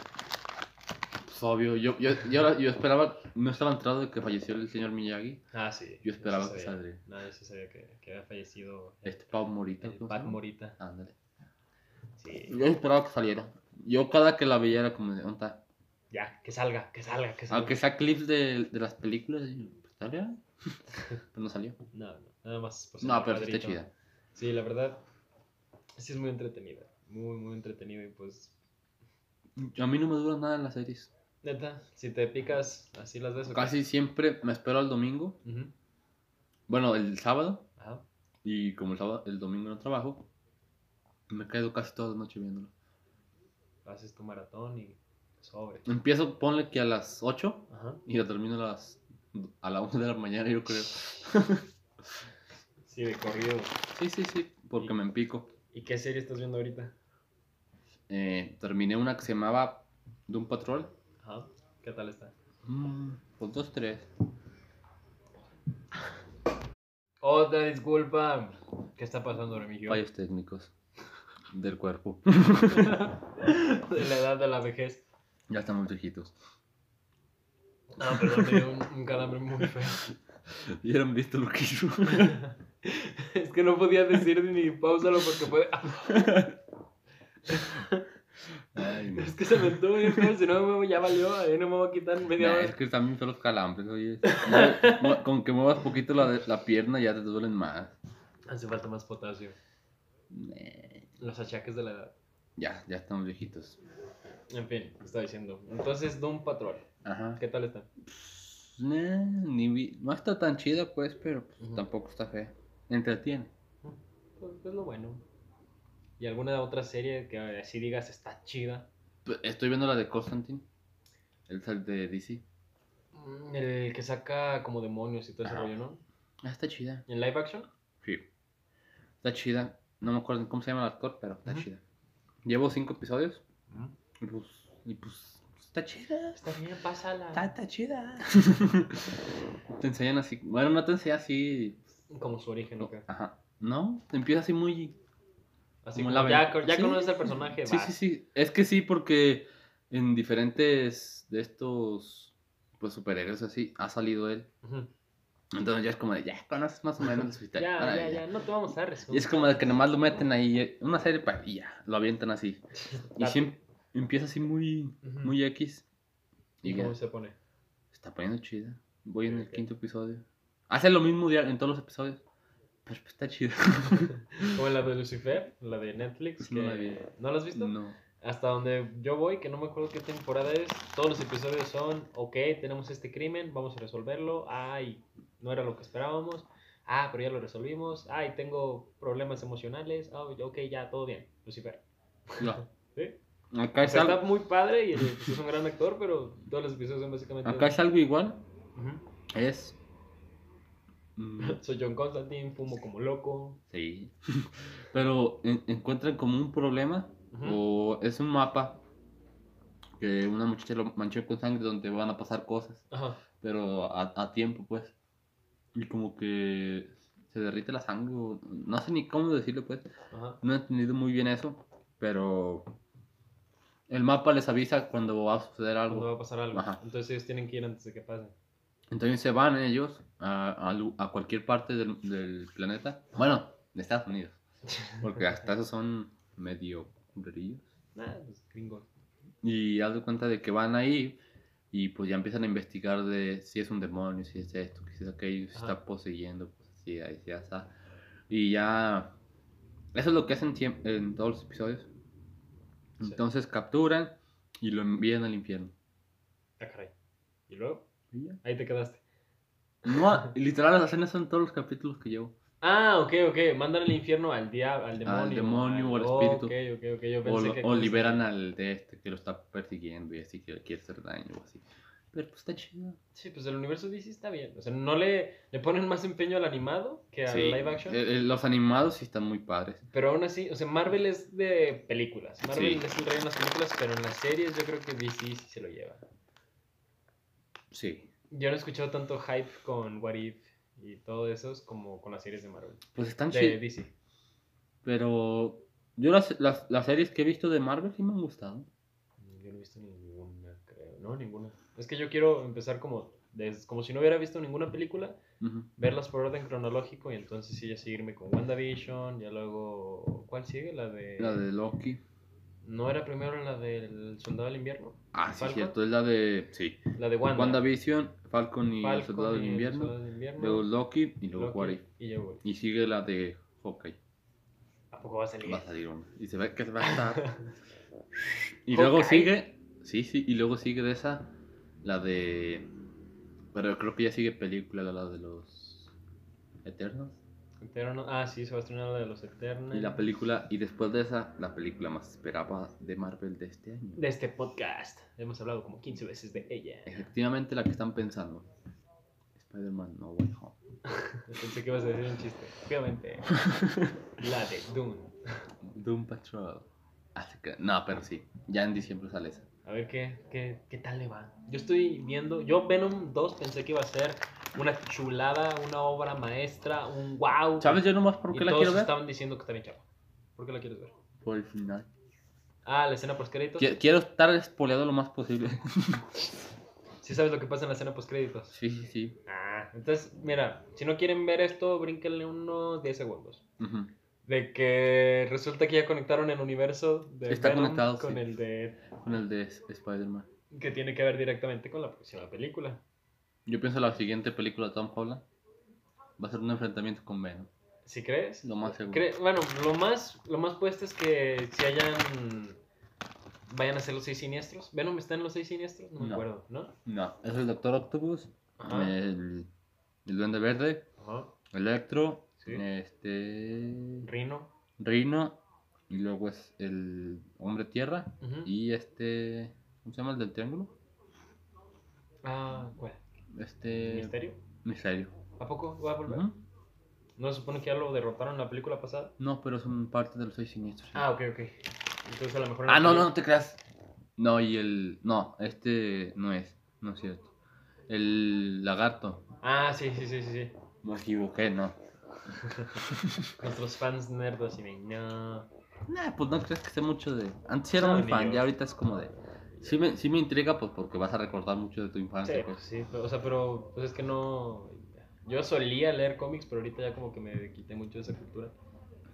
Pues obvio, yo, yo, yo, yo esperaba, no estaba entrado de que falleció el señor Miyagi. Ah, sí. Yo esperaba que saldría. No, yo sí sabía que, que había fallecido Este Pau Morita. el ¿cómo se Pat? Morita. Ándale. Sí. Yo esperaba que saliera. Yo cada que la veía era como de, ¿dónde está? Ya, que salga, que salga, que salga. Aunque sea clips de, de las películas, y, pues, ¿está bien? Pues no salió. No, no, nada más. pues, No, pero sí está chida. Sí, la verdad, sí es muy entretenida. Muy, muy entretenida y pues, A mí no me dura nada en las series. neta, si te picas, así las ves. Casi siempre me espero al domingo. Bueno, el sábado. Ajá. Y como el sábado, el domingo no trabajo, me quedo casi toda la noche viéndolo. Haces tu maratón y sobre. Empiezo, ponle que a las 8 Ajá. y lo termino a las a la 1 de la mañana, yo creo. Sí, de corrido. Sí, sí, sí, porque me empico. ¿Y qué serie estás viendo ahorita? Eh, terminé una que se llamaba Doom Patrol. Ajá. ¿Qué tal está? Mm, pues dos, tres. Otra disculpa. ¿Qué está pasando, Remigio? Fallos técnicos del cuerpo. de la edad de la vejez. ya estamos viejitos. No, perdón, me dio un, un calambre muy feo. ¿Hubieran visto lo que hizo? Es que no podía decir ni pausalo porque puede. Ay, no. es que se me entró bien feo, si no me- ya valió, ahí no me voy a quitar media Nah, hora. es que también son los calambres, oye. Con que muevas poquito la, la pierna ya te duelen más. Hace falta más potasio. Nah. Los achaques de la edad. Ya, ya estamos viejitos. En fin, estaba diciendo. Entonces, Doom Patrol. Ajá. ¿Qué tal está? Nah, ni vi- No está tan chida, pues, pero pues, tampoco está fea. Entretiene. Pues es lo bueno. ¿Y alguna otra serie que así digas está chida? Pues, Estoy viendo la de Constantine. El sal de DC. Mm, El que saca como demonios y todo ese Ajá. rollo, ¿no? Ah, está chida. ¿En live action? Sí. Está chida. No me acuerdo cómo se llama el actor, pero está chida. Llevo cinco episodios. Y pues, y pues está chida. Está bien, pásala. Está, está chida. te enseñan así. Bueno, no te enseñan así. Como su origen, ¿ok? Ajá. No, empieza así muy. Así Como como la ya, ya Sí. conoces al personaje, Sí, sí, sí. Es que sí, porque en diferentes de estos pues superhéroes así ha salido él. Entonces ya es como de, ya conoces más o menos su historia. Ya, ya, ya, no te vamos a dar resumen. Y es como de que nomás lo meten ahí, eh, una serie para y ya, lo avientan así. Y siempre empieza así muy, muy X. ¿Y cómo se pone? se está poniendo chida. Voy en el quinto episodio. Hace lo mismo en todos los episodios. Pero pues está chido. Como la de Lucifer, la de Netflix. No que- la vi. ¿No la has visto? no. Hasta donde yo voy, que no me acuerdo qué temporada es, todos los episodios son, ok, tenemos este crimen, vamos a resolverlo, ay, no era lo que esperábamos, ah, pero ya lo resolvimos, ay, tengo problemas emocionales, ah, ok, ya, todo bien, Lucifer. No. ¿Sí? Acá O es, sea, está algo, muy padre y es un gran actor, pero todos los episodios son básicamente... acá es algo igual. Ujú. Es. Mm, Soy John Constantine, fumo como loco. sí. Pero en- encuentran como un problema. Ujú. O es un mapa. Que una muchacha lo manchó con sangre donde van a pasar cosas. Ajá. pero a, a tiempo, pues. Y como que se derrite la sangre, o no sé ni cómo decirlo, pues. Ajá. No he entendido muy bien eso, pero el mapa les avisa cuando va a suceder Cuando va algo. a pasar algo. Ajá. Entonces ellos tienen que ir antes de que pase. Entonces se van ellos a, a lu- a cualquier parte del, del planeta. Bueno, de Estados Unidos, porque hasta esos son medio culerillos. Ah, pues gringos. Y haz de cuenta de que van ahí y pues ya empiezan a investigar de si es un demonio, si es esto, si es aquello, si Ajá. está poseyendo, pues así, ahí ya está. Y ya... Eso es lo que hacen en todos los episodios. Sí. Entonces capturan y lo envían al infierno. Ah, caray. ¿Y luego? Y ya. Ahí te quedaste. No, literal las escenas son todos los capítulos que llevo. Ah, ok, ok. Mandan al infierno al diablo, al demonio. demonio o al espíritu. Ok, ok, ok. Yo O, pensé lo- que o liberan al de este que lo está persiguiendo y así que quiere hacer daño o así. Pero pues está chido. Sí, pues el universo DC está bien. O sea, no le, le ponen más empeño al animado que al Sí, live action. eh, los animados sí están muy padres. Pero aún así, o sea, Marvel es de películas. Marvel Sí. es el rey en las películas, pero en las series yo creo que DC sí se lo lleva. Sí. Yo no he escuchado tanto hype con What If y todo eso como con las series de Marvel. Pues están De. DC. Pero yo las, las, las series que he visto de Marvel sí me han gustado. Yo no he visto ninguna, creo. No, ninguna. Es que yo quiero empezar como, des- como si no hubiera visto ninguna película, verlas por orden cronológico y entonces sí ya seguirme con WandaVision, ya luego... ¿Cuál sigue? La de... La de Loki. ¿No era primero la del Soldado del Invierno? Ah, sí, Falcon? cierto, es la de. Sí. La de Wanda. WandaVision, Falcon y el Falcon Soldado del y el Invierno. Soldado del Invierno, Luego Loki y luego If. Y sigue la de Hawkeye. ¿A poco va a salir? Va a salir una. Y se ve que se va a estar. y Hawkeye. luego sigue. Sí, sí. Y luego sigue de esa. La de. Pero creo que ya sigue película, la de los. Eternos. Eterno- Ah, sí, se va a estrenar la de los Eternos. Y la película. Y después de esa, la película más esperada de Marvel de este año. De este podcast. Hemos hablado como 15 veces de ella. Efectivamente, la que están pensando. Spider-Man No Way Home. Pensé que ibas a decir un chiste. Obviamente. la de Dune. Doom Patrol. Así que, no, pero sí. Ya en diciembre sale esa. A ver qué, qué, qué tal le va. Yo estoy viendo. Yo, Venom 2, pensé que iba a ser una chulada, una obra maestra, un wow. ¿Sabes yo nomás por Y qué la todos quiero ver? estaban diciendo que está bien chava. ¿Por qué la quieres ver? Por el final. Ah, la escena post créditos. Qui- Quiero estar espoleado lo más posible. Sí sabes lo que pasa en la escena post créditos. sí, sí, sí. Ah, entonces, mira, si no quieren ver esto, brínquenle unos 10 segundos. Ujú. De que resulta que ya conectaron el universo de Está Venom conectado, con sí. el de Con el de S- Spider-Man. que tiene que ver directamente con la próxima película. Yo pienso la siguiente película de Tom Holland va a ser un enfrentamiento con Venom. ¿Sí crees? Lo más seguro. Cre- bueno, lo más, lo más puesto es que si hayan. Vayan a ser los seis siniestros. ¿Venom está en los seis siniestros? No me No. acuerdo, ¿no? No, es el Doctor Octopus, Ajá. el, el Duende Verde, Ajá. Electro, Sí. este. Rino. Rhino, y luego es el Hombre Tierra, y este. ¿Cómo se llama el del triángulo? Ah, ¿cuál? Este. ¿Misterio? Misterio. ¿A poco va a volver? ¿No se supone que ya lo derrotaron en la película pasada? No, pero son parte de los seis siniestros. sí. Ah, ok, ok. Entonces a lo mejor. en Ah, no, no, no te creas. No, y el. No, este no es. No es cierto. El lagarto. Ah, sí, sí, sí, sí. sí. Me equivoqué, no. Nuestros fans nerdos y de no. Nah, pues no crees que sé mucho de. Antes era No, muy fan, yo. ya ahorita es como de. Sí me, sí me intriga, pues porque vas a recordar mucho de tu Sí, infancia. pues pues. sí, pero- o sea, pero pues es que no. Yo solía leer cómics, pero ahorita ya como que me quité mucho de esa cultura.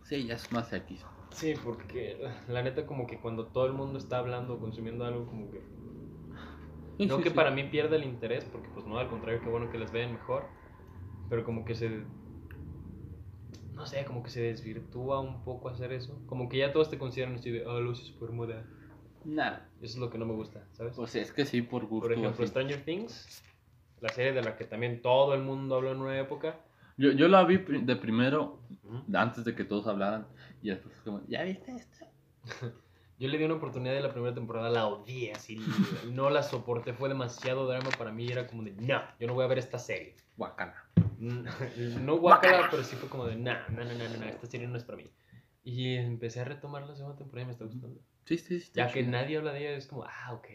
Sí, ya es más X. Sí, porque la neta como que cuando todo el mundo está hablando o consumiendo algo como que... Sí, No sí, que sí. para mí pierda el interés, porque pues no, al contrario, que bueno que les vean mejor, pero como que se... No sé, como que se desvirtúa un poco hacer eso. Como que ya todos te consideran así de, ah, lo hice super moda. Nah. Eso es lo que no me gusta, ¿sabes? Pues es que sí, por gusto. Por ejemplo, así. Stranger Things, la serie de la que también todo el mundo habló en una época. Yo, yo la vi de primero, antes de que todos hablaran. Y después, como, ¿ya viste esto? Yo le di una oportunidad de la primera temporada, la odié, así, no la soporté, fue demasiado drama para mí, era como de, no, yo no voy a ver esta serie. Guacala. No guacala, pero sí fue como de, no, no, no, no, no, esta serie no es para mí. Y empecé a retomar la segunda temporada y me está gustando. Sí, sí, sí. Ya que chido. nadie habla de ella, es como, ah, ok.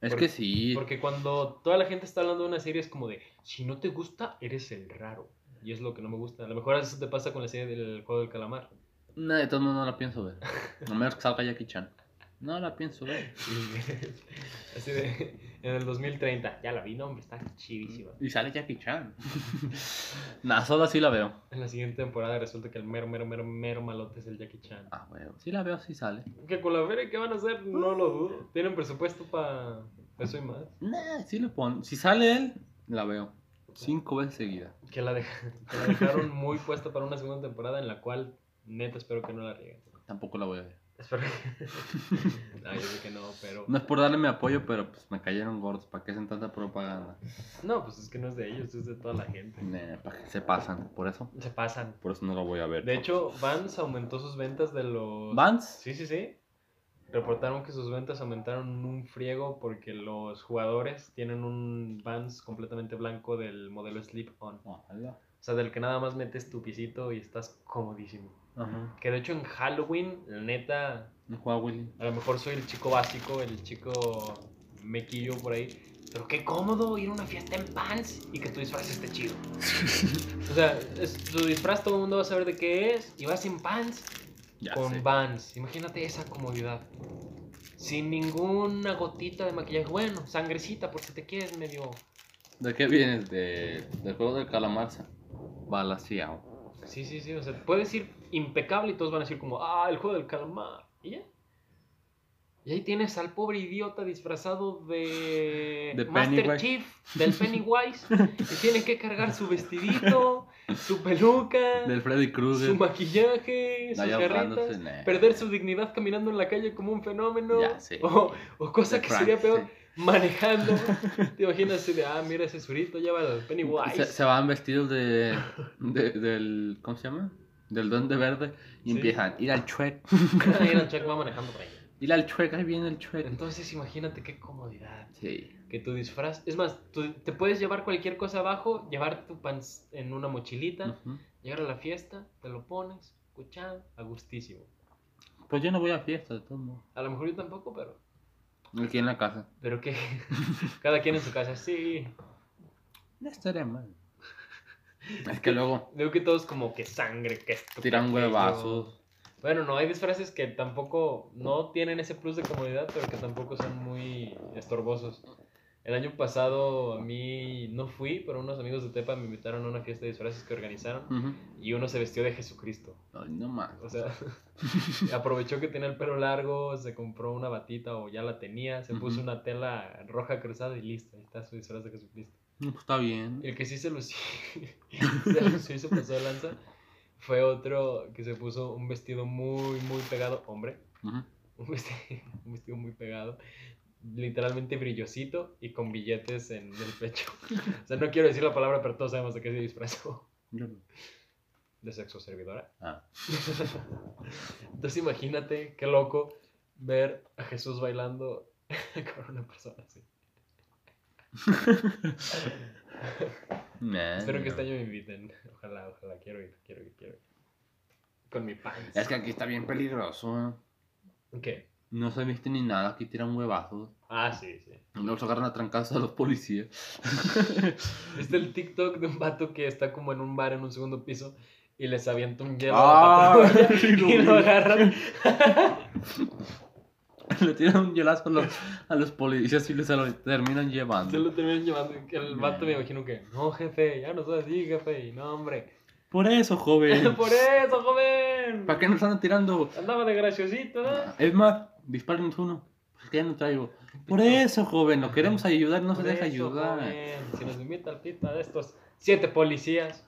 Es que sí. Porque cuando toda la gente está hablando de una serie es como de, si no te gusta, eres el raro. Y es lo que no me gusta. A lo mejor eso te pasa con la serie del juego del calamar. No, de todos modos no la pienso ver. A menos que salga Jackie Chan. No la pienso ver. Así de, en el 2030, ya la vi, no, hombre, está chidísima. Y sale Jackie Chan. nah, solo así la veo. En la siguiente temporada resulta que el mero, mero, mero, mero malote es el Jackie Chan. Ah, bueno. Sí la veo, sí sale. Que con la feria que van a hacer, no lo dudo. Tienen presupuesto para eso y más. Nah, sí le pon. Si sale él, la veo. Cinco veces seguida. Que la, dej- que la dejaron muy puesta para una segunda temporada en la cual, neta, espero que no la rieguen. Tampoco la voy a ver. Espero que... no, yo sé que no, pero... No es por darle mi apoyo, pero pues me cayeron gordos. ¿Para qué hacen tanta propaganda? No, pues es que no es de ellos, es de toda la gente. Nah, ¿para qué se pasan? Por eso. Se pasan. Por eso no lo voy a ver. De hecho, Vans aumentó sus ventas de los... ¿Vans? Sí, sí, sí. Reportaron que sus ventas aumentaron un friego porque los jugadores tienen un Vans completamente blanco del modelo Sleep On. O sea, del que nada más metes tu pisito y estás comodísimo. Ajá. Que de hecho en Halloween, la neta, No juega Willy. a lo mejor soy el chico básico, el chico mequillo por ahí. Pero qué cómodo ir a una fiesta en Vans y que tu disfraz esté chido. o sea, es- tu disfraz todo el mundo va a saber de qué es y vas en Ya con sé. Vans. Imagínate esa comodidad. Sin ninguna gotita de maquillaje. Bueno, sangrecita, porque te quieres medio. ¿De qué vienes? De, del juego del calamar. Balaseado. Sí, sí, sí. O sea, puedes ir impecable y todos van a decir como, ah, el juego del calamar. Y ya. Y ahí tienes al pobre idiota disfrazado de, De Master. Chief, del Pennywise, y tiene que cargar su vestidito, su peluca, Del Freddy Krueger. su maquillaje, sus garritas, nah. perder su dignidad caminando en la calle como un fenómeno, Ya o, o cosa De que sería peor, sí. Manejando. Te imaginas de, ah, mira ese surito, lleva al Se, Pennywise. se van vestidos de, de- del. ¿Cómo se llama? Del Duende Verde. Y Sí. empiezan. Ir al Chuec. Ahí el Chuck va manejando por ahí. Ir al Chuec, ahí viene el Chuec. Entonces imagínate qué comodidad. Sí. Que tu disfraz. Es más, tú te puedes llevar cualquier cosa abajo, llevar tu pants en una mochilita, llegar a la fiesta, te lo pones, escuchando, a gustísimo. Pues yo no voy a fiesta, de todos modos. A lo mejor yo tampoco, pero. Aquí en la casa. Pero que. Cada quien en su casa, sí. No estaría mal. Es que luego Veo que todos como que sangre, que esto. tiran huevazos. Bueno, no, hay disfraces que tampoco. No tienen ese plus de comodidad, pero que tampoco son muy estorbosos. El año pasado a mí no fui, pero unos amigos de Tepa me invitaron a una fiesta de disfraces que organizaron. Ujú. Y uno se vistió de Jesucristo. Ay, no más. O sea, aprovechó que tenía el pelo largo, se compró una batita o ya la tenía, se puso Ujú. una tela roja cruzada y listo, ahí está su disfraz de Jesucristo. Pues está bien. El que sí se lució, se lució y se pasó de lanza fue otro que se puso un vestido muy, muy pegado, hombre, Ujú. un vestido, un vestido muy pegado, literalmente brillosito y con billetes en el pecho. O sea, no quiero decir la palabra, pero todos sabemos de qué se disfrazó. Yo no. De sexo servidora. Ah. Entonces imagínate qué loco ver a Jesús bailando con una persona así. Nah, Espero que este año me inviten. Ojalá, ojalá. Quiero ir, quiero ir, quiero ir. Con mi pants. Es que aquí está bien peligroso. ¿eh? ¿Qué? No se viste ni nada, aquí tiran huevazos. Ah, sí, sí. Luego se agarran a trancazos a los policías. ¿Viste el TikTok de un vato que está como en un bar en un segundo piso y les avienta un hielo Ah, a la patrulla sí, lo y lo agarran? Le tiran un hielazo a los, a los policías y se lo terminan llevando. Se lo terminan llevando. que El vato me imagino que, no, jefe, ya no soy así, jefe. Y no, hombre. Por eso, joven. Por eso, joven. ¿Para qué nos andan tirando? Andaba de graciosito, ¿no? Es más, dispárenos uno. Pues que ya no traigo. Por eso, joven, lo queremos ayudar, no se deja eso, ayudar. joven, Si nos invita al pita de estos siete policías.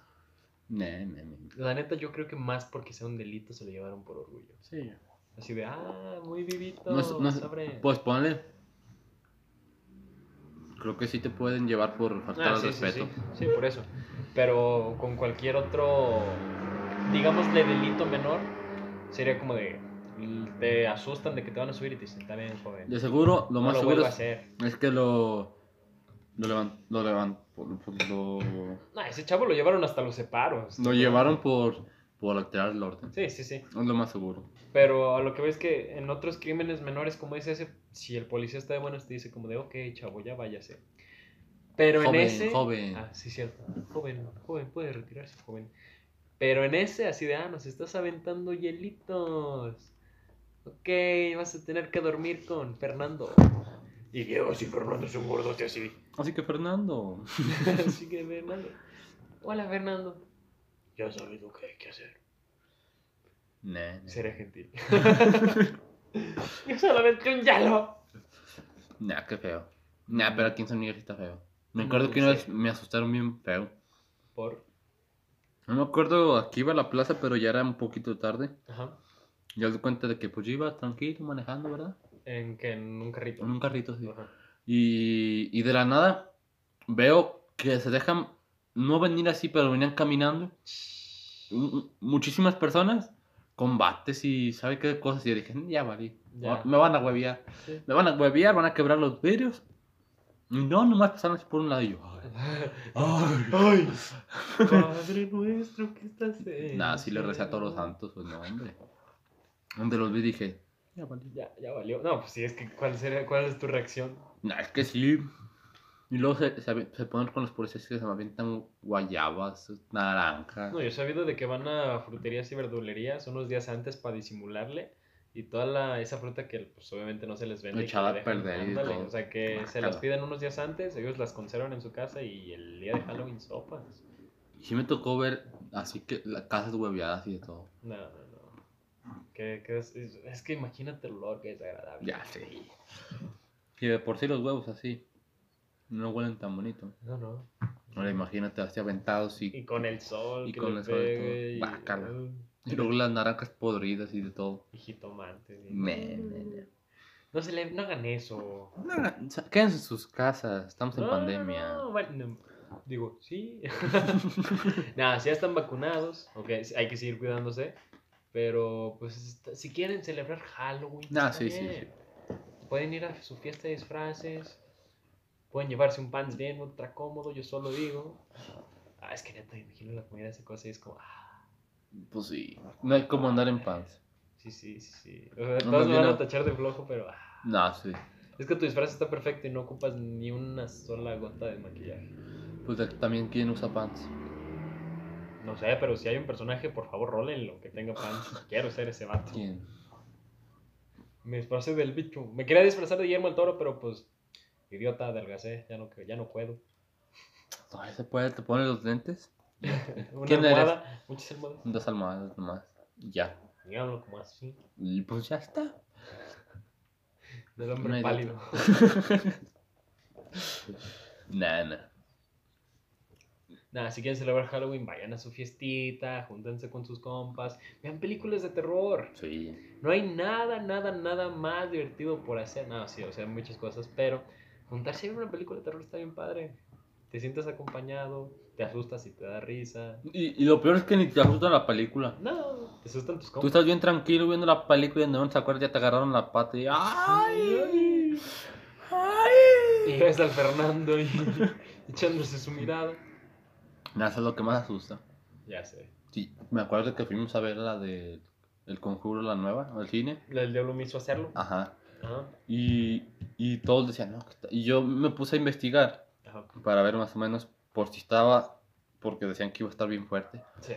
Ne, ne, ne. La neta, yo creo que más porque sea un delito se lo llevaron por orgullo. Sí. Así de, ah, muy vivito. No, es- no es- pues ponle. Creo que sí te pueden llevar por faltar Ah, al sí, sí, respeto. sí, sí, por eso. Pero con cualquier otro, digámosle, delito menor, sería como de, te asustan de que te van a subir y te dicen, está bien, joven. De seguro, lo no más lo seguro es, hacer. es que lo. Lo levan, lo levan, por- por- lo, No, ese chavo lo llevaron hasta los separos. lo llevaron por, por alterar el orden. Sí, sí, sí. Es lo más seguro. Pero a lo que ves que en otros crímenes menores como es ese, si el policía está de buenas, te dice como de, ok, chavo, ya váyase. Pero Joven, en ese... joven. Ah, sí, cierto. Joven, joven, puede retirarse, joven. Pero en ese, así de, ah, nos estás aventando hielitos. Ok, vas a tener que dormir con Fernando. Y Diego, si Fernando es un gordote así. Así que, Fernando. así que Fernando. Hola, Fernando. Ya sabes lo que hay que hacer. Ne, ne. Seré gentil. Yo solamente un hielo. Nah, qué feo. Nah, pero aquí en San Miguel está feo. Me acuerdo que una vez Sí. me asustaron bien feo. Por. No me acuerdo, aquí iba a la plaza, pero ya era un poquito tarde. Ajá. Ya di cuenta de que pues yo iba tranquilo manejando, ¿verdad? En que en un carrito. En un carrito, sí. Ajá. Y, y de la nada veo que se dejan no venir así, pero venían caminando. Muchísimas personas con bates y sabe qué cosas. Y yo dije, ya valí. Ya. Me van a huevear. Sí. Me van a huevear, van a quebrar los vidrios. Y no, nomás pasaron así por un lado y yo. Ay, ay. ¡Ay! Padre nuestro, ¿qué estás haciendo? Nada, sí le recé a todos los santos, pues no, hombre. Donde los vi dije, ya valí. Ya, ya valió. No, pues sí, es que ¿cuál, sería, ¿cuál es tu reacción? No, es que sí. Y luego se, se, se ponen con los policías que se me avientan guayabas, naranjas. No, yo he sabido de que van a fruterías y verdulerías unos días antes para disimularle y toda la, esa fruta que pues obviamente no se les vende. Echada a perder y todo. O sea que se Guácala. las piden unos días antes, ellos las conservan en su casa y el día de Halloween sopas. Sí me tocó ver así que las casas hueveadas y de todo. No, no, no. Que, que es, es, es que imagínate el olor que es agradable. Ya sí. Y de por sí los huevos así no huelen tan bonito. No, no. Ahora imagínate así aventados y, Y con el sol Y que con le el sol y todo. pegue y, uh, y luego las naranjas podridas y de todo. y jitomates. y- Me- me- me. No se le, no hagan eso. No quédense en sus casas, estamos en No, pandemia. no, bueno, no, digo, sí. Nada, si ya están vacunados, ok, hay que seguir cuidándose. Pero, pues, si quieren celebrar Halloween, Ah, está sí, sí, bien. Pueden ir a su fiesta de disfraces. Pueden llevarse un pants bien, ultra cómodo, yo solo digo. Ah, es que neta, imagino la comida de esa cosa y es como, ah, Pues sí. No hay como andar en pants. sí, sí, sí, sí. O sea, todos me van a tachar de flojo, pero, ah. No, sí. Es que tu disfraz está perfecto y no ocupas ni una sola gota de maquillaje. Pues también quién usa pants. No sé, pero si hay un personaje, por favor, rólenlo, que tenga fans. Quiero ser ese vato. ¿Quién? Me disfracé del bicho. Me quería disfrazar de Guillermo el Toro, pero pues, idiota, adelgacé, ya no, ya no puedo. Todavía se puede, te pones los lentes. Una ¿Quién eres? almohada, muchas almohadas. Dos almohadas nomás. Ya. Digámoslo como así, Y pues ya está. del hombre pálido. Nah, nah. Nada, si quieren celebrar Halloween, vayan a su fiestita, júntense con sus compas, vean películas de terror. Sí. No hay nada, nada, nada más divertido por hacer. No, sí, o sea, muchas cosas, pero juntarse a ver una película de terror está bien padre. Te sientes acompañado, te asustas y te da risa. Y, y lo peor es que ni te asusta la película. No, te asustan tus Tú compas. estás bien tranquilo viendo la película y no te acuerdas ya te agarraron la pata y ¡ay! Y ves al Fernando y echándose su mirada. Nada, eso es lo que más asusta. Ya sé. Sí, me acuerdo que fuimos a ver la de El Conjuro, la nueva, al cine. El diablo me hizo hacerlo. Ajá. Ajá. Y, y todos decían, no, que está-". y yo me puse a investigar Ajá. para ver más o menos por si estaba, porque decían que iba a estar bien fuerte. Sí.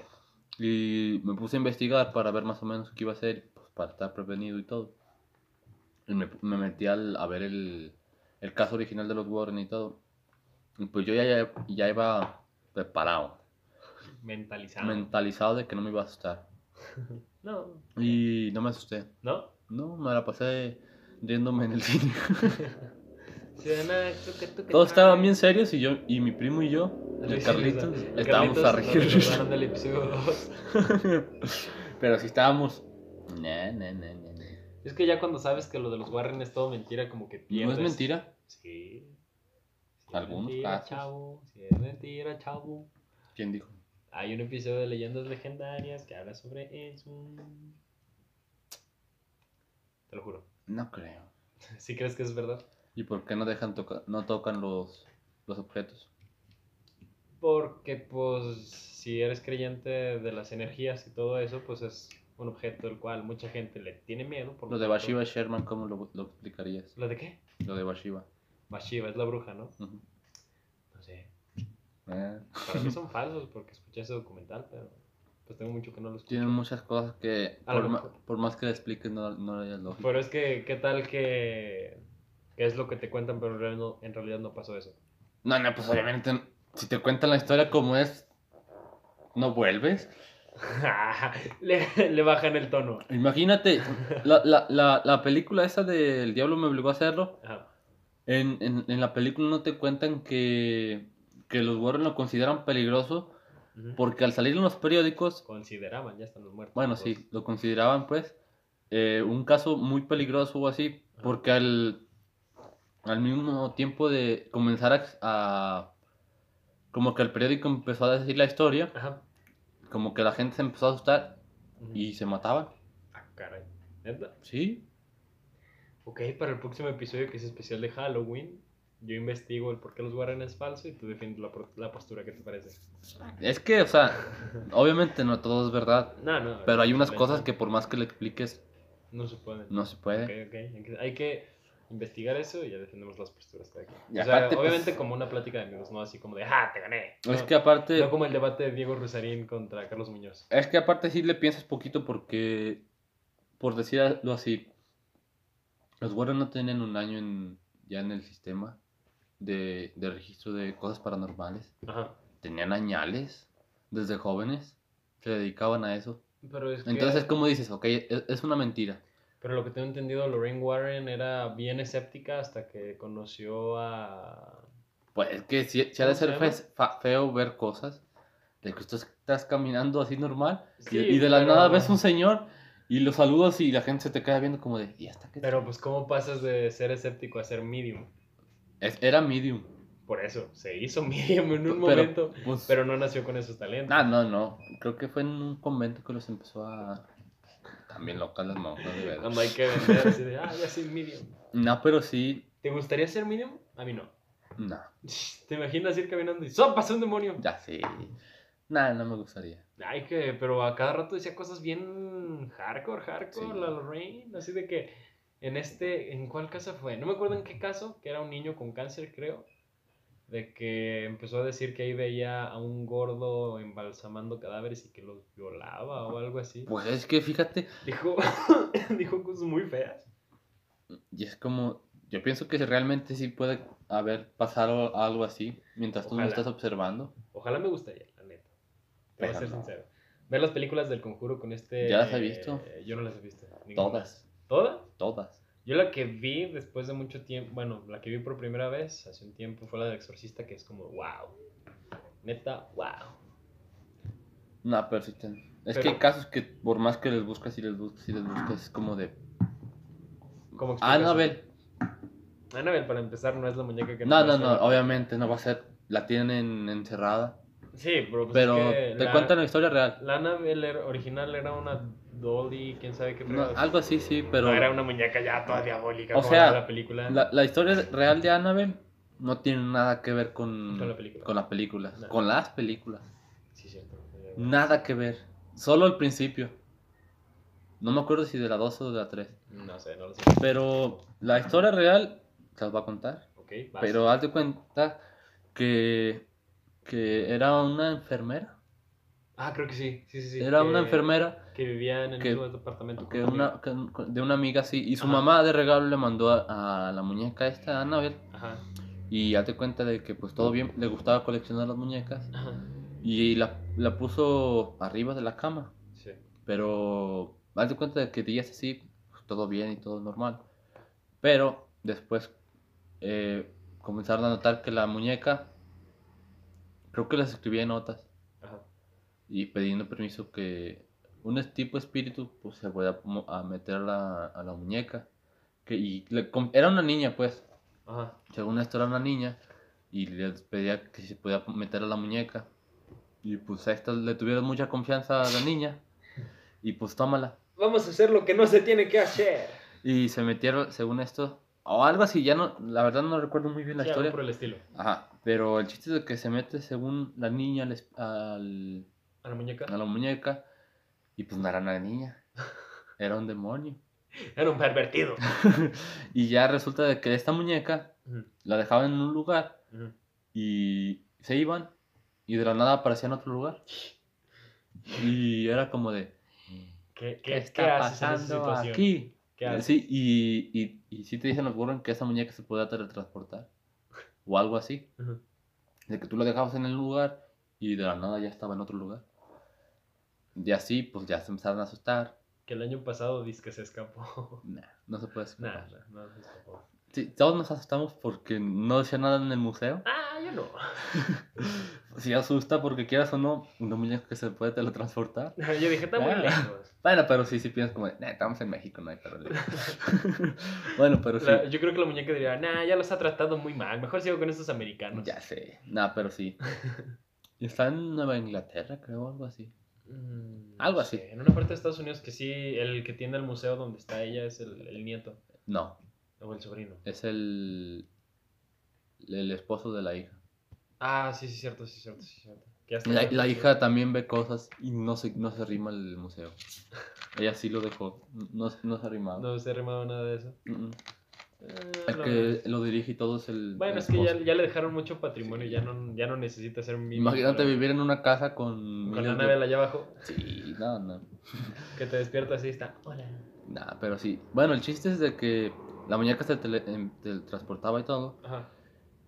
Y me puse a investigar para ver más o menos qué iba a ser, pues, para estar prevenido y todo. Y me, me metí al, a ver el, el caso original de los Warren y todo. Y pues yo ya, ya, ya iba preparado, Mentalizado. mentalizado de que no me iba a asustar. no. Y no me asusté. ¿No? No, me la pasé riéndome en el cine. Todos estaban bien serios y yo y mi primo y yo, el Carlitos, el estábamos a Carlitos, 2. Pero si estábamos. Nah, nah. Es que ya cuando sabes que lo de los Warren es todo mentira, como que ¿No pierdes. es mentira? Sí. Es Algunos mentira, casos. chavo. Si es mentira, chavo. ¿Quién dijo? Hay un episodio de Leyendas Legendarias que habla sobre eso. Te lo juro. No creo. ¿Sí crees que es verdad? ¿Y por qué no dejan tocar, no tocan los, los objetos? Porque, pues, si eres creyente de las energías y todo eso, pues es un objeto del cual mucha gente le tiene miedo. Por Lo de Bashiva Sherman, ¿cómo lo, lo explicarías? ¿Lo de qué? Lo de Bashiva. Bashiva, es la bruja, ¿no? No sé. Eh, Para mí son falsos porque escuché ese documental, pero pues tengo mucho que no lo escucho. Tienen muchas cosas que, por, ma- mejor. por más que le expliques, no, no le hayas lógica. Pero es que, ¿qué tal que, que es lo que te cuentan, pero en realidad no, en realidad no pasó eso? No, no, pues obviamente, si te cuentan la historia como es, no vuelves. le, le bajan el tono. Imagínate, la, la, la, la película esa del Diablo me obligó a hacerlo. Ajá. En, en, en la película no te cuentan que, que los Warren lo consideran peligroso Ujú. porque al salir en los periódicos, Consideraban, ya están los muertos. bueno, los sí, lo consideraban pues eh, un caso muy peligroso o así, porque al, al mismo tiempo de comenzar a, a- como que el periódico empezó a decir la historia, como que la gente se empezó a asustar y se mataban. Ah, caray. ¿Neta? Sí, Ok, para el próximo episodio que es especial de Halloween, yo investigo el por qué los Warren es falso y tú defiendes la, la postura que te parece. es que, o sea, obviamente no todo es verdad, No, no. pero hay unas cosas que por más que le expliques, No se pueden. no se puede. Ok, ok. Hay que- investigar eso y ya defendemos las posturas cada quien. O sea, aparte, pues- obviamente como una plática de amigos, no así como de, ¡ah, te gané! Es No, que aparte... no como el debate de Diego Rosarín contra Carlos Muñoz. Es que aparte sí le piensas poquito porque, por decirlo así, los Warren no tenían un año en, ya en el sistema de, de registro de cosas paranormales. Ajá. Tenían añales desde jóvenes, se dedicaban a eso. Pero es que... Entonces, ¿cómo dices? Ok, es, es una mentira. Pero lo que tengo entendido, Lorraine Warren era bien escéptica hasta que conoció a... Pues es que si, si ha de ¿Cómo se ser feo ver cosas de que tú estás caminando así normal y, de la pero- nada ves un señor y lo saludas y la gente se te queda viendo como de, ¿y hasta qué? Pero pues, ¿cómo pasas de ser escéptico a ser medium? Es- era medium. Por eso, se hizo medium en un Pero, momento, pues, pero no nació con esos talentos. Ah, no, no. Creo que fue en un convento que los empezó a... También locas las monjas, de verdad. Cuando hay que vender así de, ah, ya soy medium. No, pero sí... ¿Te gustaría ser medium? A mí no. No, ¿Te imaginas ir caminando y ¡sopas un demonio! ya sí. Nada, no me gustaría. Ay, que, pero a cada rato decía cosas bien hardcore, hardcore, Sí. la Lorraine. Así de que en este, ¿en cuál casa fue? No me acuerdo en qué caso, que era un niño con cáncer, creo. De que empezó a decir que ahí veía a un gordo embalsamando cadáveres y que los violaba o algo así. Pues es que fíjate, Dijo, dijo cosas muy feas. y es como... Yo pienso que realmente sí puede haber pasado algo así mientras tú Ojalá. estás observando. Ojalá me gustaría. Te voy a ser no. sincero. Ver las películas del conjuro con este. ¿Ya las has visto? eh, yo no las he visto. ninguna. Todas, ¿Todas? todas. Yo la que vi después de mucho tiempo, bueno, la que vi por primera vez hace un tiempo fue la del exorcista, que es como, wow. Neta, wow. No, pero sí Es que hay casos que por más que les buscas y les buscas y les buscas, es como de... ¿Cómo eso? Annabelle. Annabelle, para empezar, no es la muñeca que... No, no, no, obviamente no va a ser... La tienen encerrada. Sí, pero pues Pero es que te la- cuentan la historia real. La Annabelle era- original era una Dolly, quién sabe qué No, algo así, sí, pero... No, era una muñeca ya toda diabólica O como sea, la película. La, la historia real de Annabelle no tiene nada que ver con, Con la película. con las películas. No. Con las películas. Sí, cierto. Nada que ver. Solo el principio. No me acuerdo si de la 2 o de la 3. No sé, no lo sé. Pero la historia real se las va a contar. Ok, vas. Pero haz de cuenta que, que era una enfermera. Ah, creo que sí. Sí, sí, sí. era que- una enfermera Que vivían en que- el mismo departamento. que una, que- de una amiga así. Y su Ajá. mamá de regalo le mandó a, a la muñeca esta, a Annabelle. Ajá. Y haz de cuenta de que pues todo bien, le gustaba coleccionar las muñecas. Ajá. Y la, la puso arriba de la cama. Sí. Pero de cuenta de que días así, pues, todo bien y todo normal. Pero después eh, comenzaron a notar que la muñeca, creo que les escribía notas Ajá. y pidiendo permiso que un tipo espíritu pues se pueda mo- a meter a la, a la muñeca. Que, y le era una niña pues, Ajá. según esto era una niña y les pedía que se podía meter a la muñeca. Y pues a esta le tuvieron mucha confianza a la niña y pues tómala. Vamos a hacer lo que no se tiene que hacer. Y se metieron, según esto, o algo así, ya no, la verdad no recuerdo muy bien la Sí, algo historia. por el estilo. Ajá, pero el chiste es de que se mete según la niña al al- A la muñeca. a la muñeca y pues no era una niña, era un demonio. Era un pervertido. y ya resulta de que esta muñeca la dejaban en un lugar ujú. y se iban y de la nada aparecía en otro lugar. Y era como de, ¿Qué, qué, ¿qué qué está haces en esa pasando situación? aquí? ¿Qué haces? Sí, y, y, y sí te dicen los burros que esa muñeca se podía teletransportar. O algo así. Ujú. De que tú la dejabas en el lugar y de la nada ya estaba en otro lugar. Y así, pues ya se empezaron a asustar. Que el año pasado dice que se escapó. Nah, no se puede escapar. Nada, no, no se escapó. Sí, todos nos asustamos porque no decía nada en el museo. Ah, yo no. Si asusta porque quieras o no, una muñeca que se puede teletransportar. Yo dije, está muy lejos. Bueno, pero sí, sí piensas como, "Nah, estamos en México, no hay problema. bueno, pero sí. La- yo creo que la muñeca diría, nah, ya los ha tratado muy mal. Mejor sigo con estos americanos. Ya sé. Nah, pero sí. Está en Nueva Inglaterra, creo, algo así. Mm, Algo así. En una parte de Estados Unidos que sí, el que tiene el museo donde está ella es el, el nieto No, o el sobrino. es el, el esposo de la hija. Ah, sí, sí, cierto, sí, cierto, sí, cierto. La, la hija también ve cosas y no se, no se arrima al museo. Ella sí lo dejó, no, no se arrimaba. No se remado nada de eso. Mm, mm. Eh, El no. que lo dirige y todo es el. Bueno, el es que ya, ya le dejaron mucho patrimonio, ya no, ya no necesita ser. Imagínate para- vivir en una casa con. Con la de- nave allá abajo, Sí, no, no. que te despiertas así está. Hola. Nah, pero sí. Bueno, el chiste es de que la muñeca se tele- em, teletransportaba y todo. Ajá.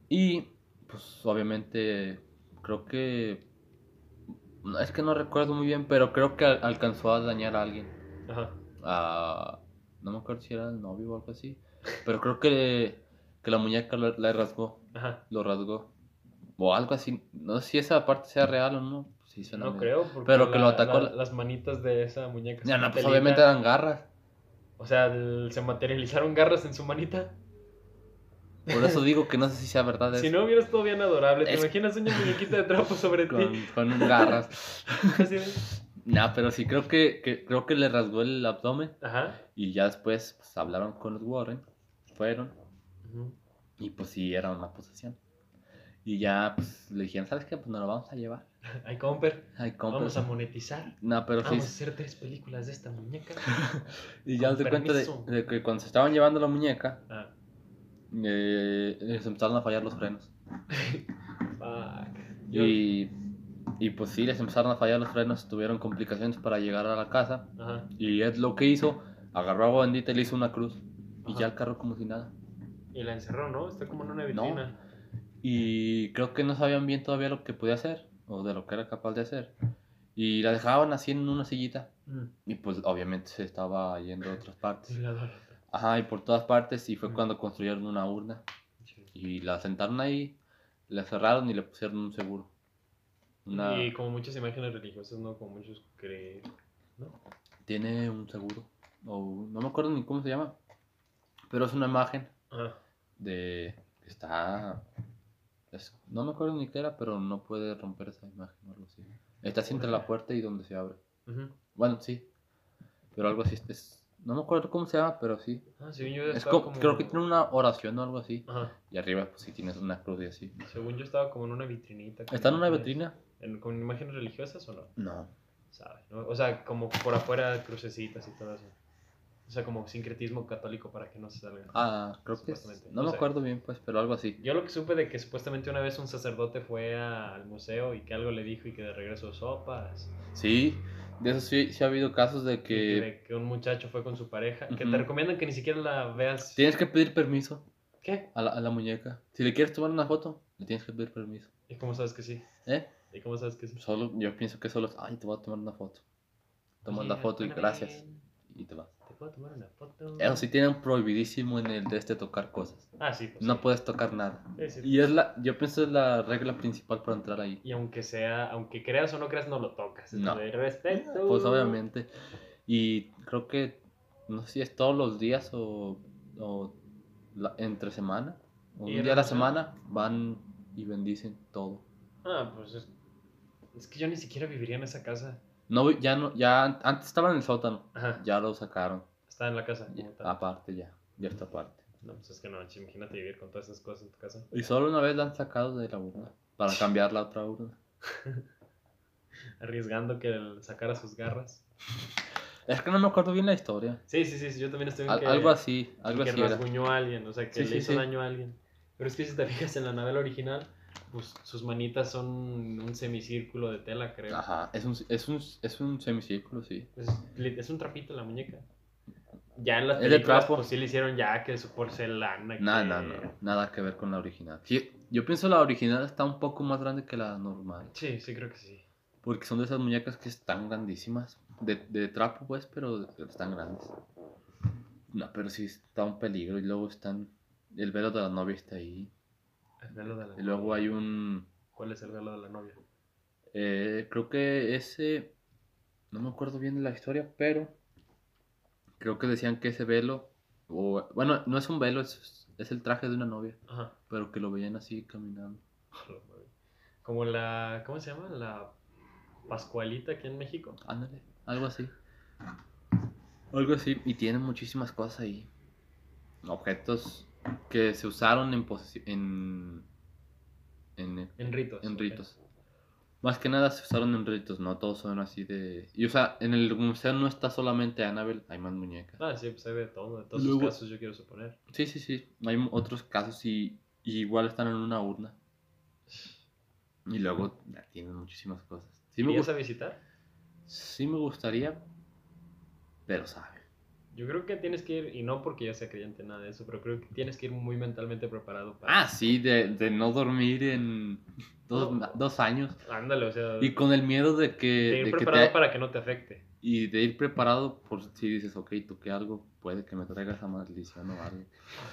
Y, pues, obviamente, creo que es que no recuerdo muy bien, pero creo que al- alcanzó a dañar a alguien. Ajá. A... No me acuerdo si era el novio o algo así. Pero creo que, que la muñeca le, le rasgó. Ajá. Lo rasgó. O algo así. No sé si esa parte sea real o no. Sí, suena No creo, porque Pero que lo la- atacó la- la- las manitas de esa muñeca. Ya, no, pues obviamente eran garras. O sea, el- se materializaron garras en su manita. Por eso digo que no sé si sea verdad eso. Si no hubieras todo bien adorable, ¿te Es- imaginas una muñequita de trapo sobre Con, ti? con un garras. Nah, pero sí creo que, que- creo que le rasgó el abdomen. Ajá. Y ya después pues, hablaron con los Warren. Fueron. Ujú. Y pues sí, era una posesión. Y ya pues le dijeron, ¿sabes qué? Pues nos lo vamos a llevar. Ay, comper, vamos a monetizar. No, pero sí. Vamos a hacer tres películas de esta muñeca. Y ya se cuenta de que cuando se estaban llevando la muñeca, Ah, eh, les empezaron a fallar los frenos. fuck. Y, y pues sí, les empezaron a fallar los frenos, tuvieron complicaciones para llegar a la casa. Ajá. Y Ed lo que hizo, agarró agua bendita y le hizo una cruz. Y ya el carro como si nada. Y la encerró, ¿no? Está como en una No. vitrina. Y creo que no sabían bien todavía lo que podía hacer, o de lo que era capaz de hacer. Y la dejaban así en una sillita. Mm. Y pues obviamente se estaba yendo a otras partes. Sí, la. Ajá, y por todas partes. Y fue cuando construyeron una urna. Y la sentaron ahí, la cerraron y le pusieron un seguro. Una... Y como muchas imágenes religiosas, ¿no? Como muchos creen. ¿No? Tiene un seguro. O no me acuerdo ni cómo se llama. Pero es una imagen Ajá. de... que Está... es- No me acuerdo ni qué era, pero no puede romper esa imagen o algo así. Está entre la puerta y donde se abre. Bueno, sí. Pero algo así. Es... No me acuerdo cómo se llama, pero sí. Ah, sí, yo Es como- Creo que tiene una oración o algo así. Ajá. Y arriba, pues sí tienes una cruz y así. Según yo estaba como en una vitrinita. ¿Está en una vitrina? en- ¿Con imágenes religiosas o no? No. ¿Sabe? ¿no? O sea, como por afuera crucecitas y todo eso. O sea, como sincretismo católico para que no se salgan. Ah, creo que es-. No No me acuerdo bien, pues, pero algo así. Yo lo que supe de que supuestamente una vez un sacerdote fue a- al museo y que algo le dijo y que de regreso sopas. Sí, de eso sí, sí ha habido casos de Que, que de que un muchacho fue con su pareja. Que te recomiendan que ni siquiera la veas. tienes que pedir permiso ¿Qué? a la, a la muñeca. Si le quieres tomar una foto, le tienes que pedir permiso. ¿Y cómo sabes que sí? ¿Eh? ¿Y cómo sabes que sí? Solo, yo pienso que solo es, ay, te voy a tomar una foto. Tomas la foto y gracias. Y te vas. ¿Te puedo tomar una foto? Eso sí tienen prohibidísimo en el de este tocar cosas. Ah, sí, pues. No sí. puedes tocar nada. Sí, sí. Y es la, yo pienso es la regla principal para entrar ahí. Y aunque sea, aunque creas o no creas, no lo tocas. Es No. de respeto. Pues obviamente. Y creo que, no sé si es todos los días o, o la- entre semana. O ¿Y un día a la semana van y bendicen todo. Ah, pues es, es que yo ni siquiera viviría en esa casa. No, ya no, ya an- antes estaba en el sótano, Ajá. ya lo sacaron. Está en la casa. Ya- aparte ya, ya está aparte. No, pues es que no, imagínate vivir con todas esas cosas en tu casa. Y solo una vez la han sacado de la urna para cambiar la otra urna. Arriesgando que sacara sus garras. Es que no me acuerdo bien la historia. Sí, sí, sí, yo también estoy en Al- que, algo así, algo que así era. rasguñó a alguien, o sea, que Sí, le sí, hizo sí. daño a alguien. Pero es que si te fijas en la novela original, pues sus manitas son un semicírculo de tela, creo. Ajá, es un, es un, es un semicírculo, sí. Es, un trapito la muñeca. Ya en las películas, pues sí le hicieron ya que su porcelana. Nada, que- nada, no, nada que ver con la original. Sí, yo pienso la original está un poco más grande que la normal. Sí, sí, creo que sí. Porque son de esas muñecas que están grandísimas. De, de trapo, pues, pero están grandes. No, pero sí está un peligro. Y luego están. El velo de la novia está ahí. De la Y luego hay un. ¿Cuál es el velo de la novia? eh, creo que ese. No me acuerdo bien de la historia, pero. Creo que decían que ese velo. O, bueno, no es un velo, es, es el traje de una novia. Ajá. Pero que lo veían así caminando. Como la. ¿Cómo se llama? La Pascualita aquí en México. Ándale, algo así. Algo así. Y tienen muchísimas cosas ahí. Objetos que se usaron en posesi- en, en, En ritos. en ritos. Más que nada se usaron en ritos, no todos son así de... Y o sea, en el museo no está solamente Annabelle, hay más muñecas. Ah, sí, pues hay de todo. De todos Luego- los casos, yo quiero suponer. Sí, sí, sí. Hay otros casos y, y igual están en una urna. Y luego ya, tienen muchísimas cosas. Sí me, ¿Irías a visitar? sí me gustaría, pero sabe. Yo creo que tienes que ir, y no porque yo sea creyente nada de eso, pero creo que tienes que ir muy mentalmente preparado para. Ah, sí, de, de no dormir en, dos, No. dos años. Ándale, o sea, Y con el miedo de que... de de ir que te- preparado para que no te afecte. Y de ir preparado por si dices, ok, toqué algo, puede que me traiga esa maldición o algo.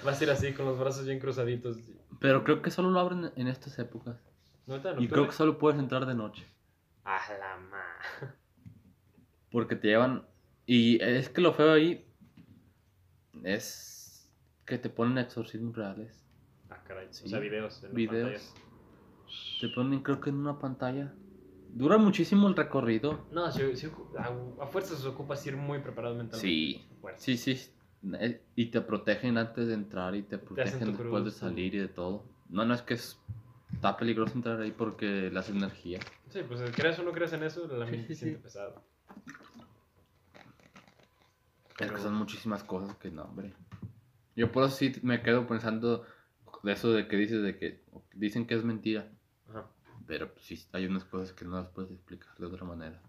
Vas a ir así con los brazos bien cruzaditos. Pero creo que solo lo abren en estas épocas. ¿No te Y creo que solo puedes entrar de noche. A la ma. Porque te llevan. Y es que lo feo ahí es que te ponen exorcismos reales. Ah, caray. Sí. O sea, videos. En las Videos. Te ponen, creo que en una pantalla. Dura muchísimo el recorrido. No, si, si- a, a fuerzas se ocupas ir muy preparado mentalmente. Sí. Sí, sí. Eh, Y te protegen antes de entrar y te protegen después de salir y de todo. No, no es que es, está peligroso entrar ahí porque le hace energía. Sí, pues creas o no creas en eso, la mente sí, siente pesado. Es Pero- que son muchísimas cosas que no, hombre. Yo por eso sí me quedo pensando de eso de que dices de que dicen que es mentira. Ajá. Pero pues, sí, hay unas cosas que no las puedes explicar de otra manera.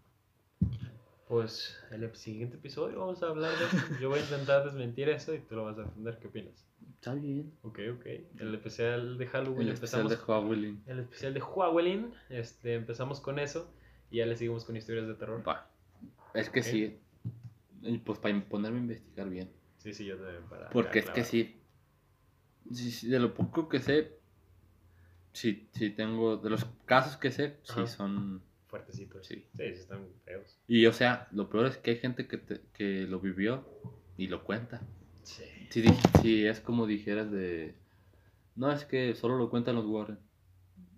Pues en el siguiente episodio vamos a hablar de eso. Yo voy a intentar desmentir eso y tú lo vas a defender. ¿Qué opinas? Está bien. Ok, ok. El especial de Halloween El especial de Halloween. El especial de Halloween. Este, empezamos con eso. Y ya le seguimos con historias de terror. Va. Es que Ok. sí. Y pues para ponerme a investigar bien. Sí, sí, yo también para. Porque es que sí, sí, sí, De lo poco que sé. Sí, sí tengo. De los casos que sé, sí Ajá. son. Fuertecitos. Sí. Sí, sí, están feos. Y o sea, lo peor es que hay gente que, te- que lo vivió y lo cuenta. Sí. Si, di- si es como dijeras de... No, es que solo lo cuentan los Warren.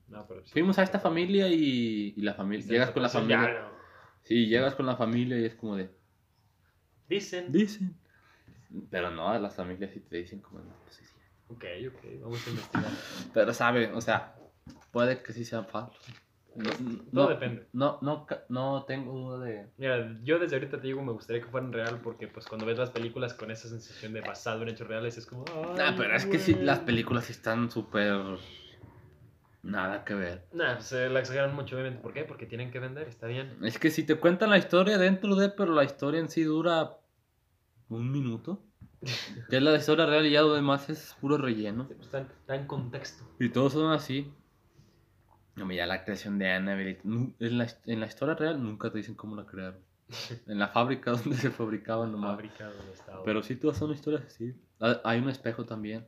No, pero sí. Fuimos a esta familia y, y la familia... Llegas con la familia... Sí, llegas con la familia y es como de... Dicen. Dicen. Pero no, las familias sí te dicen como... No, pues sí, sí. Ok, ok. Vamos a investigar. Pero sabe, o sea, puede que sí sean falsos. No, Todo no, depende. No, no, no tengo duda de... Mira, yo desde ahorita te digo, me gustaría que fueran real porque pues cuando ves las películas con esa sensación de basado en hechos reales es como... Nah, "Ay, pero es que sí, güey". las películas están súper... Nada que ver. Nah, se la exageran mucho, obviamente. ¿Por qué? Porque tienen que vender, está bien. Es que si te cuentan la historia dentro de, pero la historia en sí dura un minuto. Que es la historia real y ya lo demás es puro relleno. Pues, Está, está en contexto. Y todos son así. No, ya la creación de Annabelle. En la, en la historia real nunca te dicen cómo la crearon. En la fábrica donde se fabricaban nomás. Fábrica donde estaba. Pero sí, todas son historias así. Hay un espejo también.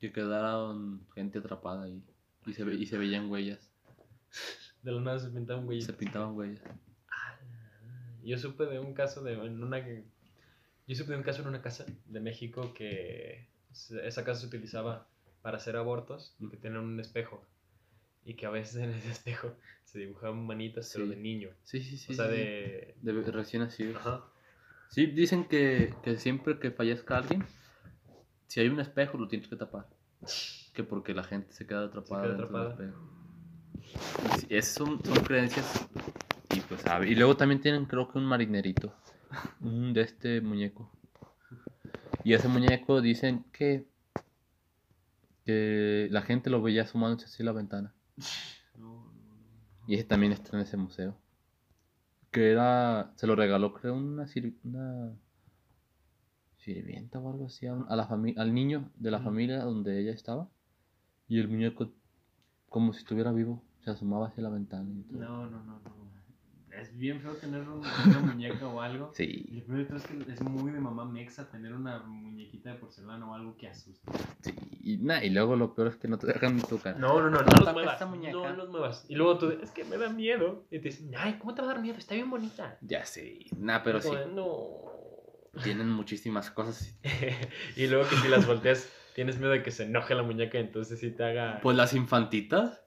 Que quedaron gente atrapada ahí. Y se, ve- y se veían huellas. De la nada se pintaban güey. Se pintaban huellas. Yo supe de un caso de en una yo supe de un caso en una casa de México que esa casa se utilizaba para hacer abortos y que tenían un espejo y que a veces en ese espejo se dibujaban manitas pero de niño, Sí, sí, sí. o sea sí, de De recién nacidos. ajá. Sí, dicen que, que siempre que fallezca alguien, si hay un espejo lo tienes que tapar. Que porque la gente se queda atrapada queda. Y sí, esas son, son creencias. Y pues sabe. Y luego también tienen creo que un marinerito. Un de este muñeco. Y ese muñeco dicen que, que la gente lo veía asomándose así a la ventana. Y ese también está en ese museo. Que era. Se lo regaló, creo, una, una sirvienta o algo así a, la fami- al niño de la familia donde ella estaba. Y el muñeco, como si estuviera vivo, se asomaba hacia la ventana. y todo. No, no, no, no. Es bien feo tener un- una muñeca o algo. Y Sí, peor de todo es que es muy de mamá mexa tener una muñequita de porcelana o algo que asusta. sí. Y, nah, y luego lo peor es que no te dejan ni tocar. No, no, no, no toca los muevas. esta muñeca. No los muevas. Y luego tú, es que me da miedo. Y te dicen, ay, ¿cómo te va a dar miedo? Está bien bonita. Ya sí. Nah, pero sí. No. Tienen muchísimas cosas. y luego que si las volteas, tienes miedo de que se enoje la muñeca, entonces sí te haga. Pues las infantitas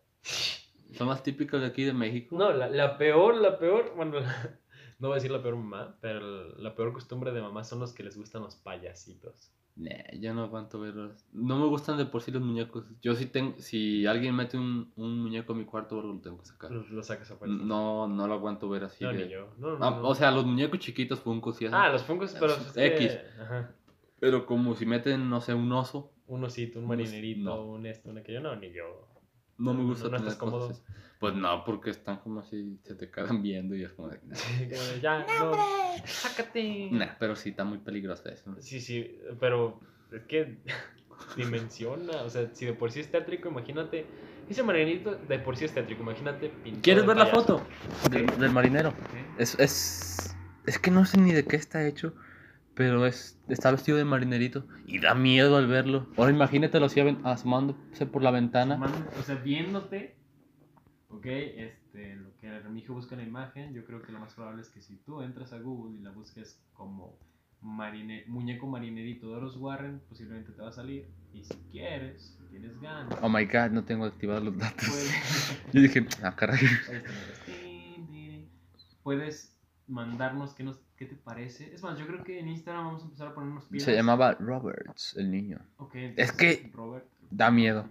son más típicas de aquí de México. No, la, la peor, la peor, bueno, la- no voy a decir la peor mamá, pero la peor costumbre de mamá son los que les gustan los payasitos. Nah, yo no aguanto verlos. No me gustan de por sí los muñecos. Yo sí tengo, si alguien mete un, un muñeco en mi cuarto, lo tengo que sacar. Los sacas a fuerza. No, no lo aguanto ver así. No, de- ni yo. No, no, Ah, no. O sea, los muñecos chiquitos, Funkos y así. Ah, los fungos, pero que- X. Ajá. Pero como si meten, no sé, un oso. Un osito, un marinerito, no. un esto, un aquello. No, ni yo. No me gusta ¿No tener estás cómodo? cosas así. Pues no, porque están como así, se te quedan viendo y es como de... ya, no, sácate. Nah, pero sí está muy peligroso eso. Sí, sí, pero es que dimensiona. O sea, si de por sí es tétrico, imagínate. Ese marinerito de por sí es tétrico, imagínate. ¿Quieres ver la foto del, del marinero? Es, es, es que no sé ni de qué está hecho, pero es, está vestido de marinerito y da miedo al verlo. Ahora imagínatelo así asomándose por la ventana. O sea, viéndote, ok, este, en lo que el Remigio busca la imagen, yo creo que lo más probable es que si tú entras a Google y la busques como marine- muñeco marinerito de los Warren, posiblemente te va a salir. Y si quieres, si tienes ganas, Oh my god, no tengo activados los datos. puedes, Yo dije, ah, caray. puedes mandarnos qué, nos, qué te parece. Es más, yo creo que en Instagram vamos a empezar a ponernos pilas. Se llamaba Roberts, el niño. Ok, Es que Robert. da miedo.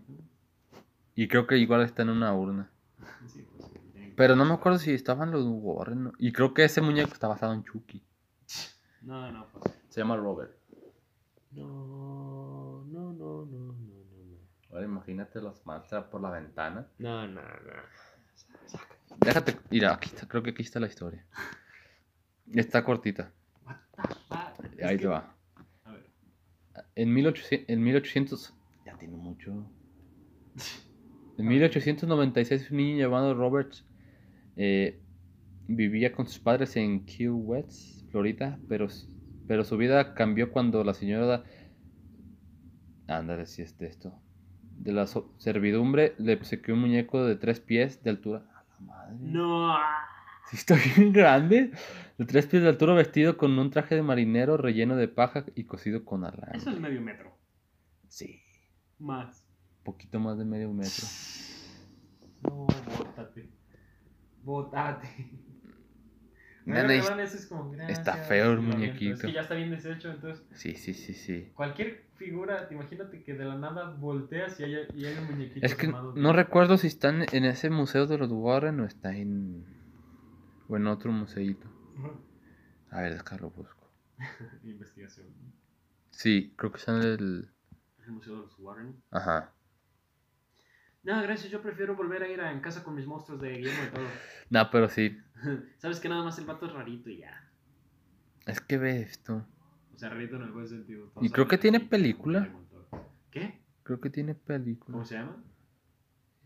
Y creo que igual está en una urna. Sí, pues, sí, Pero no me acuerdo si estaban los Warren. ¿no? Y creo que ese muñeco está basado en Chucky. No, no, pues. Se llama Robert. No, no, no, no, no, no. Ahora imagínate los masters por la ventana. No, no, no. Déjate, mira, aquí está, creo que aquí está la historia. Está cortita. What the fuck? Es Ahí que- te va. A ver. En 1800, en 1800 ya tiene mucho. En 1896 un niño llamado Roberts eh, vivía con sus padres en Key West, Florida, pero, pero su vida cambió cuando la señora... Ándale, si es de esto. De la so- servidumbre le obsequió un muñeco de tres pies de altura. A la madre. No. Está bien grande. De tres pies de altura vestido con un traje de marinero relleno de paja y cosido con alambre. Eso es medio metro. Sí, Más. poquito más de medio metro. No, bótate. Bótate. Es como, está feo el muñequito. Es que ya está bien deshecho, entonces Sí, sí, sí, sí. cualquier figura, te imagínate que de la nada volteas y hay, y hay un muñequito Es que no recuerdo si están en ese museo de los Warren o está en. O en otro museito. Ajá. A ver, déjalo busco. Investigación. Sí, creo que está en el. El Museo de los Warren. Ajá. No, gracias, yo prefiero volver a ir a En Casa con mis monstruos de Guillermo de Todo. No, pero sí. Sabes que nada más el vato es rarito y ya. Es que ve esto. O sea, rarito en el buen sentido. Y creo que tiene película. ¿Qué? Creo que tiene película. ¿Cómo se llama?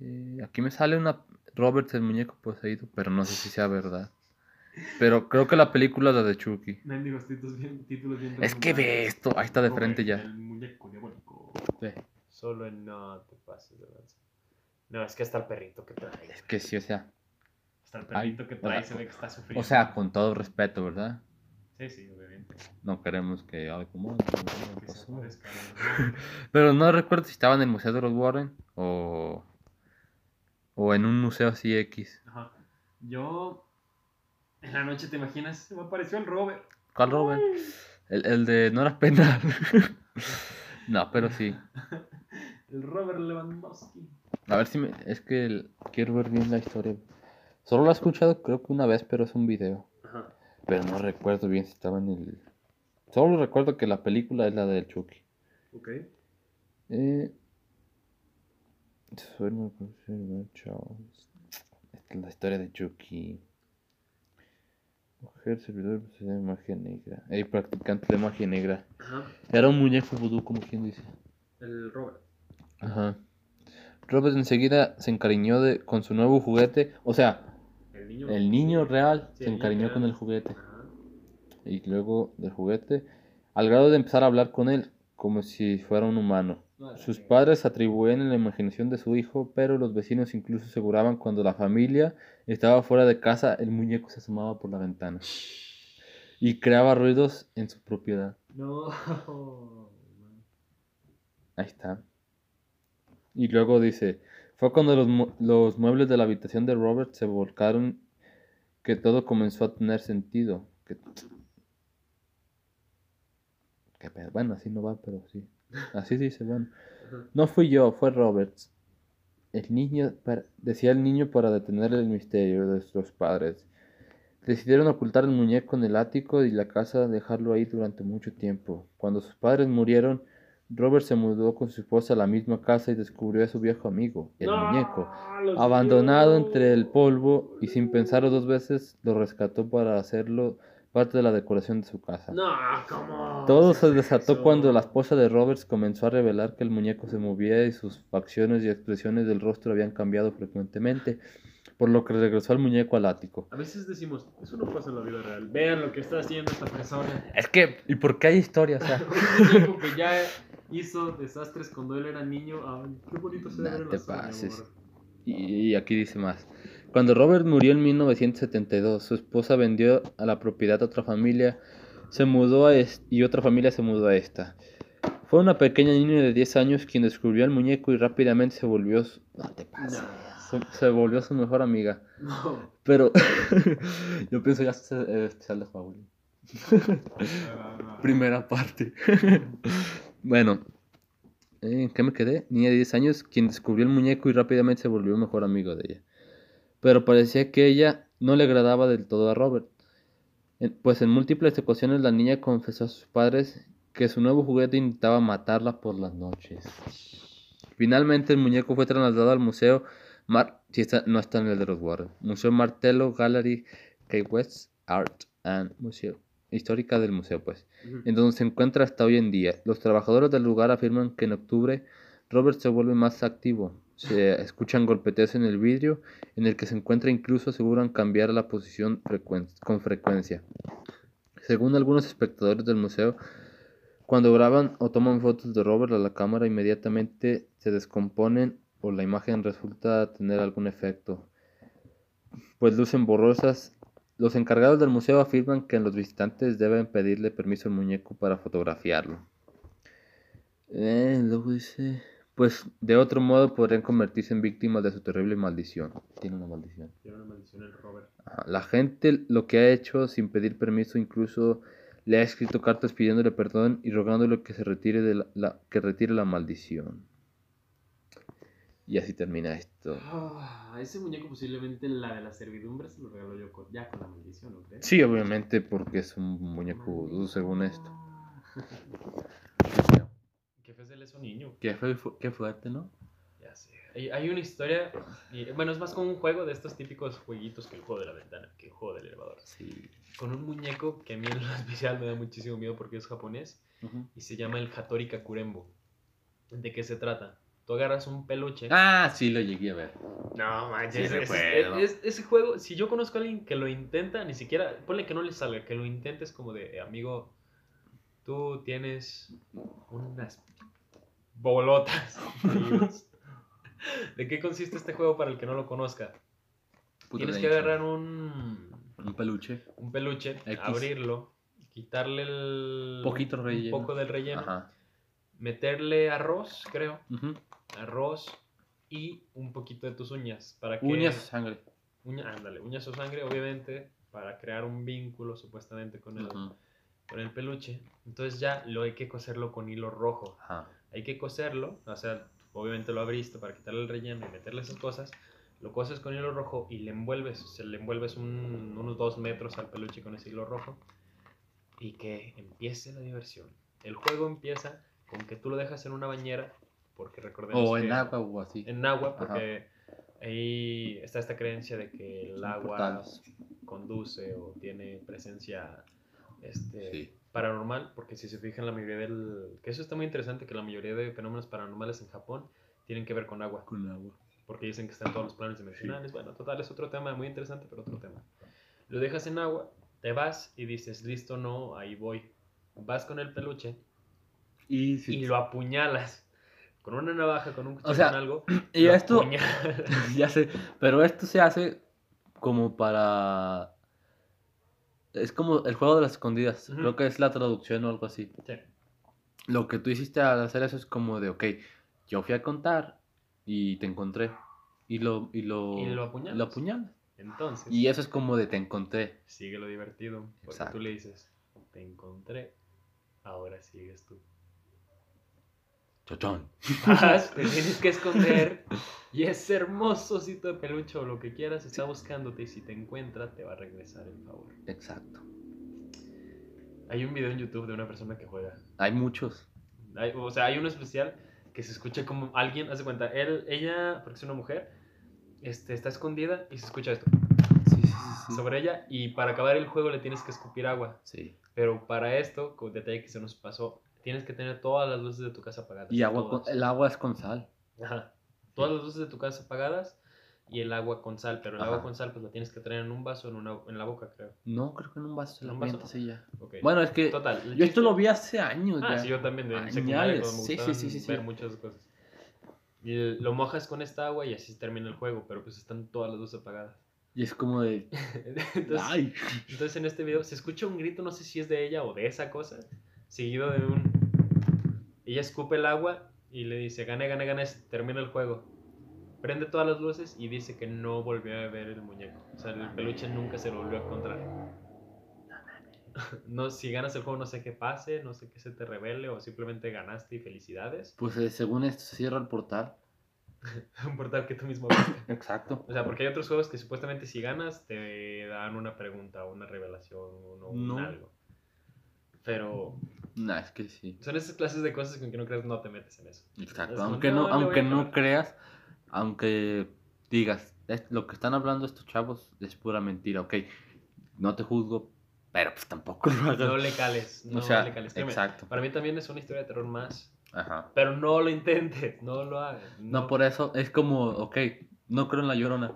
Eh, aquí me sale una Roberts el muñeco poseído, pero no sé si sea verdad. Pero creo que la película es la de Chucky. Mendigos títulos bien, títulos bien Es que ve esto, ahí está de frente ya. El muñeco diabólico. Ve. Solo en no te pases de lanza. No, es que hasta el perrito que trae. Es que sí, o sea. Hasta el Ay, perrito que o trae se ve que está sufriendo. O sea, con todo respeto, ¿verdad? Sí, sí, obviamente. No queremos que algo como Que. Pero no recuerdo si estaba en el Museo de los Warren o. O en un museo así X. Ajá. Yo. En la noche, ¿te imaginas? Se me apareció el Robert. ¿Cuál Robert? El, el de no era penal. no, pero sí. El Robert Lewandowski. A ver si me. Es que el- quiero ver bien la historia. Solo lo he escuchado creo que una vez, pero es un video. Ajá. Pero no recuerdo bien si estaba en el. Solo recuerdo que la película es la del Chucky. Ok. Eh. Conserva, Charles. Esta es la historia de Chucky. Mujer servidor de magia negra. El practicante de magia negra. Ajá. Era un muñeco vudú, como quien dice. El Robert. Ajá. Robert enseguida se encariñó de, con su nuevo juguete. O sea, El niño. el niño real Sí, se encariñó con el juguete. Ajá. Y luego del juguete, al grado de empezar a hablar con él, como si fuera un humano. Sus padres atribuían en la imaginación de su hijo, pero los vecinos incluso aseguraban cuando la familia estaba fuera de casa, el muñeco se asomaba por la ventana y creaba ruidos en su propiedad. No. Ahí está. Y luego dice, fue cuando los, mu- los muebles de la habitación de Robert se volcaron que todo comenzó a tener sentido. Que... Qué pedo. Bueno, así no va, pero sí. Así dice, bueno. No fui yo, fue Roberts. El niño, para- decía el niño para detener el misterio de nuestros padres. Decidieron ocultar el muñeco en el ático y la casa, dejarlo ahí durante mucho tiempo. Cuando sus padres murieron, Robert se mudó con su esposa a la misma casa y descubrió a su viejo amigo, el muñeco, abandonado entre el polvo y sin pensarlo dos veces lo rescató para hacerlo parte de la decoración de su casa. No, ¿cómo? Todo se desató eso. cuando la esposa de Roberts comenzó a revelar que el muñeco se movía y sus facciones y expresiones del rostro habían cambiado frecuentemente, por lo que regresó al muñeco al ático. A veces decimos, eso no pasa en la vida real. Vean lo que está haciendo esta persona. Es que, ¿y por qué hay historia? O sea, Un muñeco que ya hizo desastres cuando él era niño. Ay, qué bonito se ve la te pases. amor. y, y aquí dice más. Cuando Robert murió en 1972, su esposa vendió a la propiedad a otra familia se mudó a y otra familia se mudó a esta. Fue una pequeña niña de 10 años quien descubrió al muñeco y rápidamente se volvió su, no te pases, No. su- se volvió su mejor amiga. No. Pero yo pienso ya es el especial de Halloween. Primera parte. bueno, eh, ¿en qué me quedé? Niña de 10 años quien descubrió el muñeco y rápidamente se volvió mejor amigo de ella. Pero parecía que ella no le agradaba del todo a Robert. Pues en múltiples ocasiones la niña confesó a sus padres que su nuevo juguete intentaba matarla por las noches. Finalmente el muñeco fue trasladado al museo Mar si está- no está en el de los Warren. Museo Martello Gallery Key West Art and Museo. Histórica del museo, pues. En donde se encuentra hasta hoy en día. Los trabajadores del lugar afirman que en octubre Robert se vuelve más activo. Se escuchan golpeteos en el vidrio, en el que se encuentra incluso aseguran cambiar la posición con frecuencia. Según algunos espectadores del museo, cuando graban o toman fotos de Robert a la cámara, inmediatamente se descomponen o la imagen resulta tener algún efecto, pues lucen borrosas. Los encargados del museo afirman que los visitantes deben pedirle permiso al muñeco para fotografiarlo. Eh, luego dice, pues de otro modo podrían convertirse en víctimas de su terrible maldición. Tiene una maldición. Tiene una maldición el Robert. Ajá, La gente lo que ha hecho sin pedir permiso, incluso le ha escrito cartas pidiéndole perdón y rogándole que se retire de la, la- que retire la maldición. Y así termina esto. Ah, ese muñeco posiblemente la de la servidumbre se lo regaló yo con- ya con la maldición, ¿no crees? Sí, obviamente, porque es un muñeco según esto. Que fue él es un niño. Qué, fue- fu- qué fuerte, ¿no? Ya sé. Hay, hay una historia, y, bueno, es más como un juego de estos típicos jueguitos que el juego de la ventana, que el juego del elevador. Sí. Con un muñeco que a mí en lo especial me da muchísimo miedo porque es japonés y se llama el Hattori Kakurembo. ¿De qué se trata? Tú agarras un peluche. Ah, sí, lo llegué a ver. No manches, Sí, ese, recuerdo. es- ese juego, si yo conozco a alguien que lo intenta, ni siquiera, ponle que no le salga, que lo intentes como de, amigo, tú tienes unas bolotas. ¿De qué consiste este juego para el que no lo conozca? Puta Tienes que agarrar un, Un peluche. un peluche, X. abrirlo, quitarle el... Poquito relleno. Un poco del relleno, Ajá. meterle arroz, creo, arroz y un poquito de tus uñas para que... Uñas, sangre. Uña, ándale, uñas o sangre, obviamente, para crear un vínculo supuestamente con el. Con el peluche. Entonces ya lo hay que coserlo con hilo rojo. Ajá. Hay que coserlo, o sea, obviamente lo abriste para quitarle el relleno y meterle esas cosas. Lo coses con hilo rojo y le envuelves, o sea, le envuelves un- unos dos metros al peluche con ese hilo rojo. Y que empiece la diversión. El juego empieza con que tú lo dejas en una bañera, porque recordemos O en que- agua o así. en agua, porque ahí está esta creencia de que el Son agua portales. conduce o tiene presencia este, Sí. paranormal, porque si se fijan la mayoría del... que eso está muy interesante, que la mayoría de fenómenos paranormales en Japón tienen que ver con agua, Con agua. porque dicen que están todos los planes dimensionales. Bueno, total, es otro tema muy interesante, pero otro tema. Lo dejas en agua, te vas y dices, listo, no, ahí voy. Vas con el peluche Y, y lo apuñalas. Con una navaja, con un cuchillo, sea, con algo. y esto, apuñalas. ya sé, pero esto se hace como para... Es como el juego de las escondidas. Creo que es la traducción o algo así. Sí. Lo que tú hiciste al hacer eso es como de, ok, yo fui a contar y te encontré. Y lo, y lo, Y lo apuñalas. lo apuñalas. Entonces, Y eso es como de te encontré. sigue lo divertido. Porque Exacto. tú le dices, te encontré, ahora sigues tú. Chochón. Vas, te tienes que esconder. Y ese hermoso osito de peluche o lo que quieras está buscándote. Y si te encuentra, te va a regresar el favor. Exacto. Hay un video en YouTube de una persona que juega. Hay muchos. Hay- o sea, hay uno especial que se escucha como alguien, hace cuenta, él, ella, porque es una mujer, este, está escondida y se escucha esto. Sí, sí, sí. sí. sobre ella y para acabar el juego le tienes que escupir agua. Sí. Pero para esto, con detalle que se nos pasó, tienes que tener todas las luces de tu casa apagadas. Y agua con- el agua es con sal. Ajá. Todas las luces de tu casa apagadas y el agua con sal, pero el agua Ajá. con sal pues la tienes que tener en un vaso, en, una, en la boca, creo. No, creo que en un vaso ¿En un vaso? y ya. Ok. Bueno, es que Total. yo esto lo vi hace años Ah, ya. sí, yo también de secundaria cuando me Sí, sí, sí, sí, sí. ver muchas cosas. Y el- lo mojas con esta agua y así termina el juego, pero pues están todas las luces apagadas. Y es como de... entonces, Ay. entonces en este video se escucha un grito, no sé si es de ella o de esa cosa, seguido de un... Ella escupe el agua y le dice, gane, gane, gane, termina el juego. Prende todas las luces y dice que no volvió a ver el muñeco. O sea, el peluche nunca se lo volvió a encontrar. No, si ganas el juego no sé qué pase, no sé qué se te revele o simplemente ganaste y felicidades. Pues eh, según esto se cierra el portal. Un portal que tú mismo viste. Exacto. O sea, porque hay otros juegos que supuestamente si ganas te dan una pregunta, una revelación, o un No. algo. Pero Nah, es que sí. son esas clases de cosas con que no crees no te metes en eso. Exacto. Aunque no, no, aunque no creas, aunque digas, "Es- lo que están hablando estos chavos es pura mentira, ok. No te juzgo, pero pues tampoco lo hagas. No le cales, no o sea, le cales. Créeme, exacto. Para mí también es una historia de terror más. Ajá. Pero no lo intentes, no lo hagas. No por eso, es como, ok, no creo en la llorona.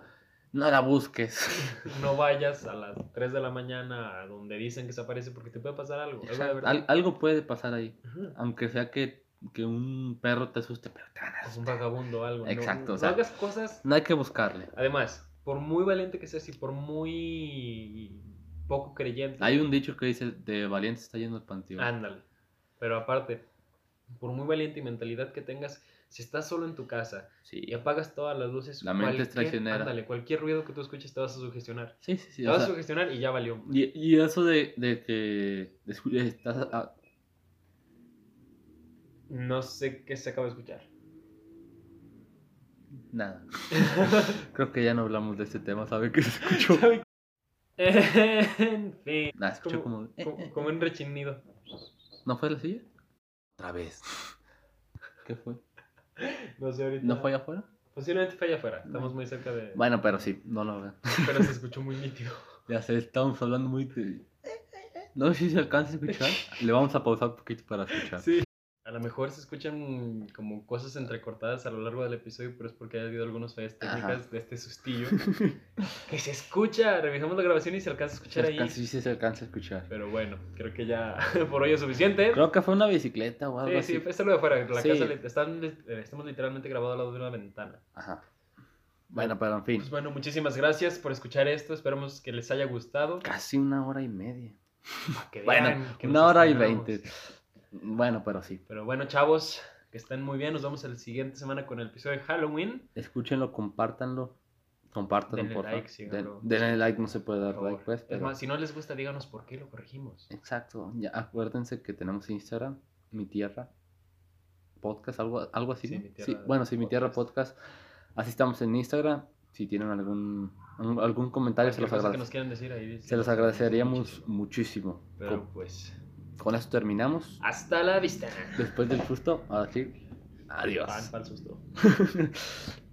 No la busques. no vayas a las 3 de la mañana a donde dicen que se aparece porque te puede pasar algo. algo de Exacto, verdad. al- algo puede pasar ahí. Aunque sea que, que un perro te asuste, pero te van a Es un asustar. vagabundo o algo. Exacto, No, o sea- hagas cosas. No hay que buscarle. Además, por muy valiente que seas y por muy poco creyente. Hay un dicho que dice, de valiente está yendo el panteón. Ándale. Pero aparte, por muy valiente y mentalidad que tengas, si estás solo en tu casa Sí, y apagas todas las luces, La mente es cualquier- traicionera. Ándale, cualquier ruido que tú escuches te vas a sugestionar. sí, sí. sí, te vas a sugestionar y ya valió. y, y eso de, de que de estás a- No sé qué se acaba de escuchar. Nada. Creo que ya no hablamos de este tema, ¿sabe qué se escuchó? en fin. Nada, escuchó Como, como... eh, como, eh, como un rechinido. ¿No fue la silla? Otra vez. ¿Qué fue? No sé ahorita. ¿No fue allá afuera? Posiblemente fue allá afuera. Estamos muy cerca de. Bueno, pero sí, no lo vean. Pero se escuchó muy nítido. Ya sé, estamos hablando muy. No sé si se alcanza a escuchar. Le vamos a pausar un poquito para escuchar. Sí. A lo mejor se escuchan como cosas entrecortadas a lo largo del episodio, pero es porque ha habido algunas fallas técnicas Ajá. de este sustillo. que se escucha. Revisamos la grabación y se alcanza a escuchar ahí. alcanza- sí, sí se alcanza a escuchar. Pero bueno, creo que ya por hoy es suficiente. Creo que fue una bicicleta o algo Sí, así. sí, fue lo de afuera. La Sí. casa están, eh, estamos literalmente grabados al lado de una ventana. Ajá. Bueno, pero en fin. Pues bueno, muchísimas gracias por escuchar esto. Esperamos que les haya gustado. Casi una hora y media. Que Bueno, vean que una hora y veinte. Bueno, pero sí. Pero bueno, chavos, que estén muy bien. Nos vemos la siguiente semana con el episodio de Halloween. Escúchenlo, compártanlo. Compártanlo, Denle por favor. like. Den- denle like, no se puede dar like, pues. Es más, si no les gusta, díganos por qué lo corregimos. Exacto. Ya acuérdense que tenemos Instagram, mi tierra podcast, algo, algo así. Sí, ¿no? Mi Tierra bueno, sí, mi tierra podcast. Así estamos en Instagram. Si tienen algún algún, comentario, se los, cosa que agrade- nos quieran decir ahí. se los agradeceríamos muchísimo. Pero pues, con esto terminamos. hasta la vista. Después del susto, ahora sí. Adiós. Pan, pan susto.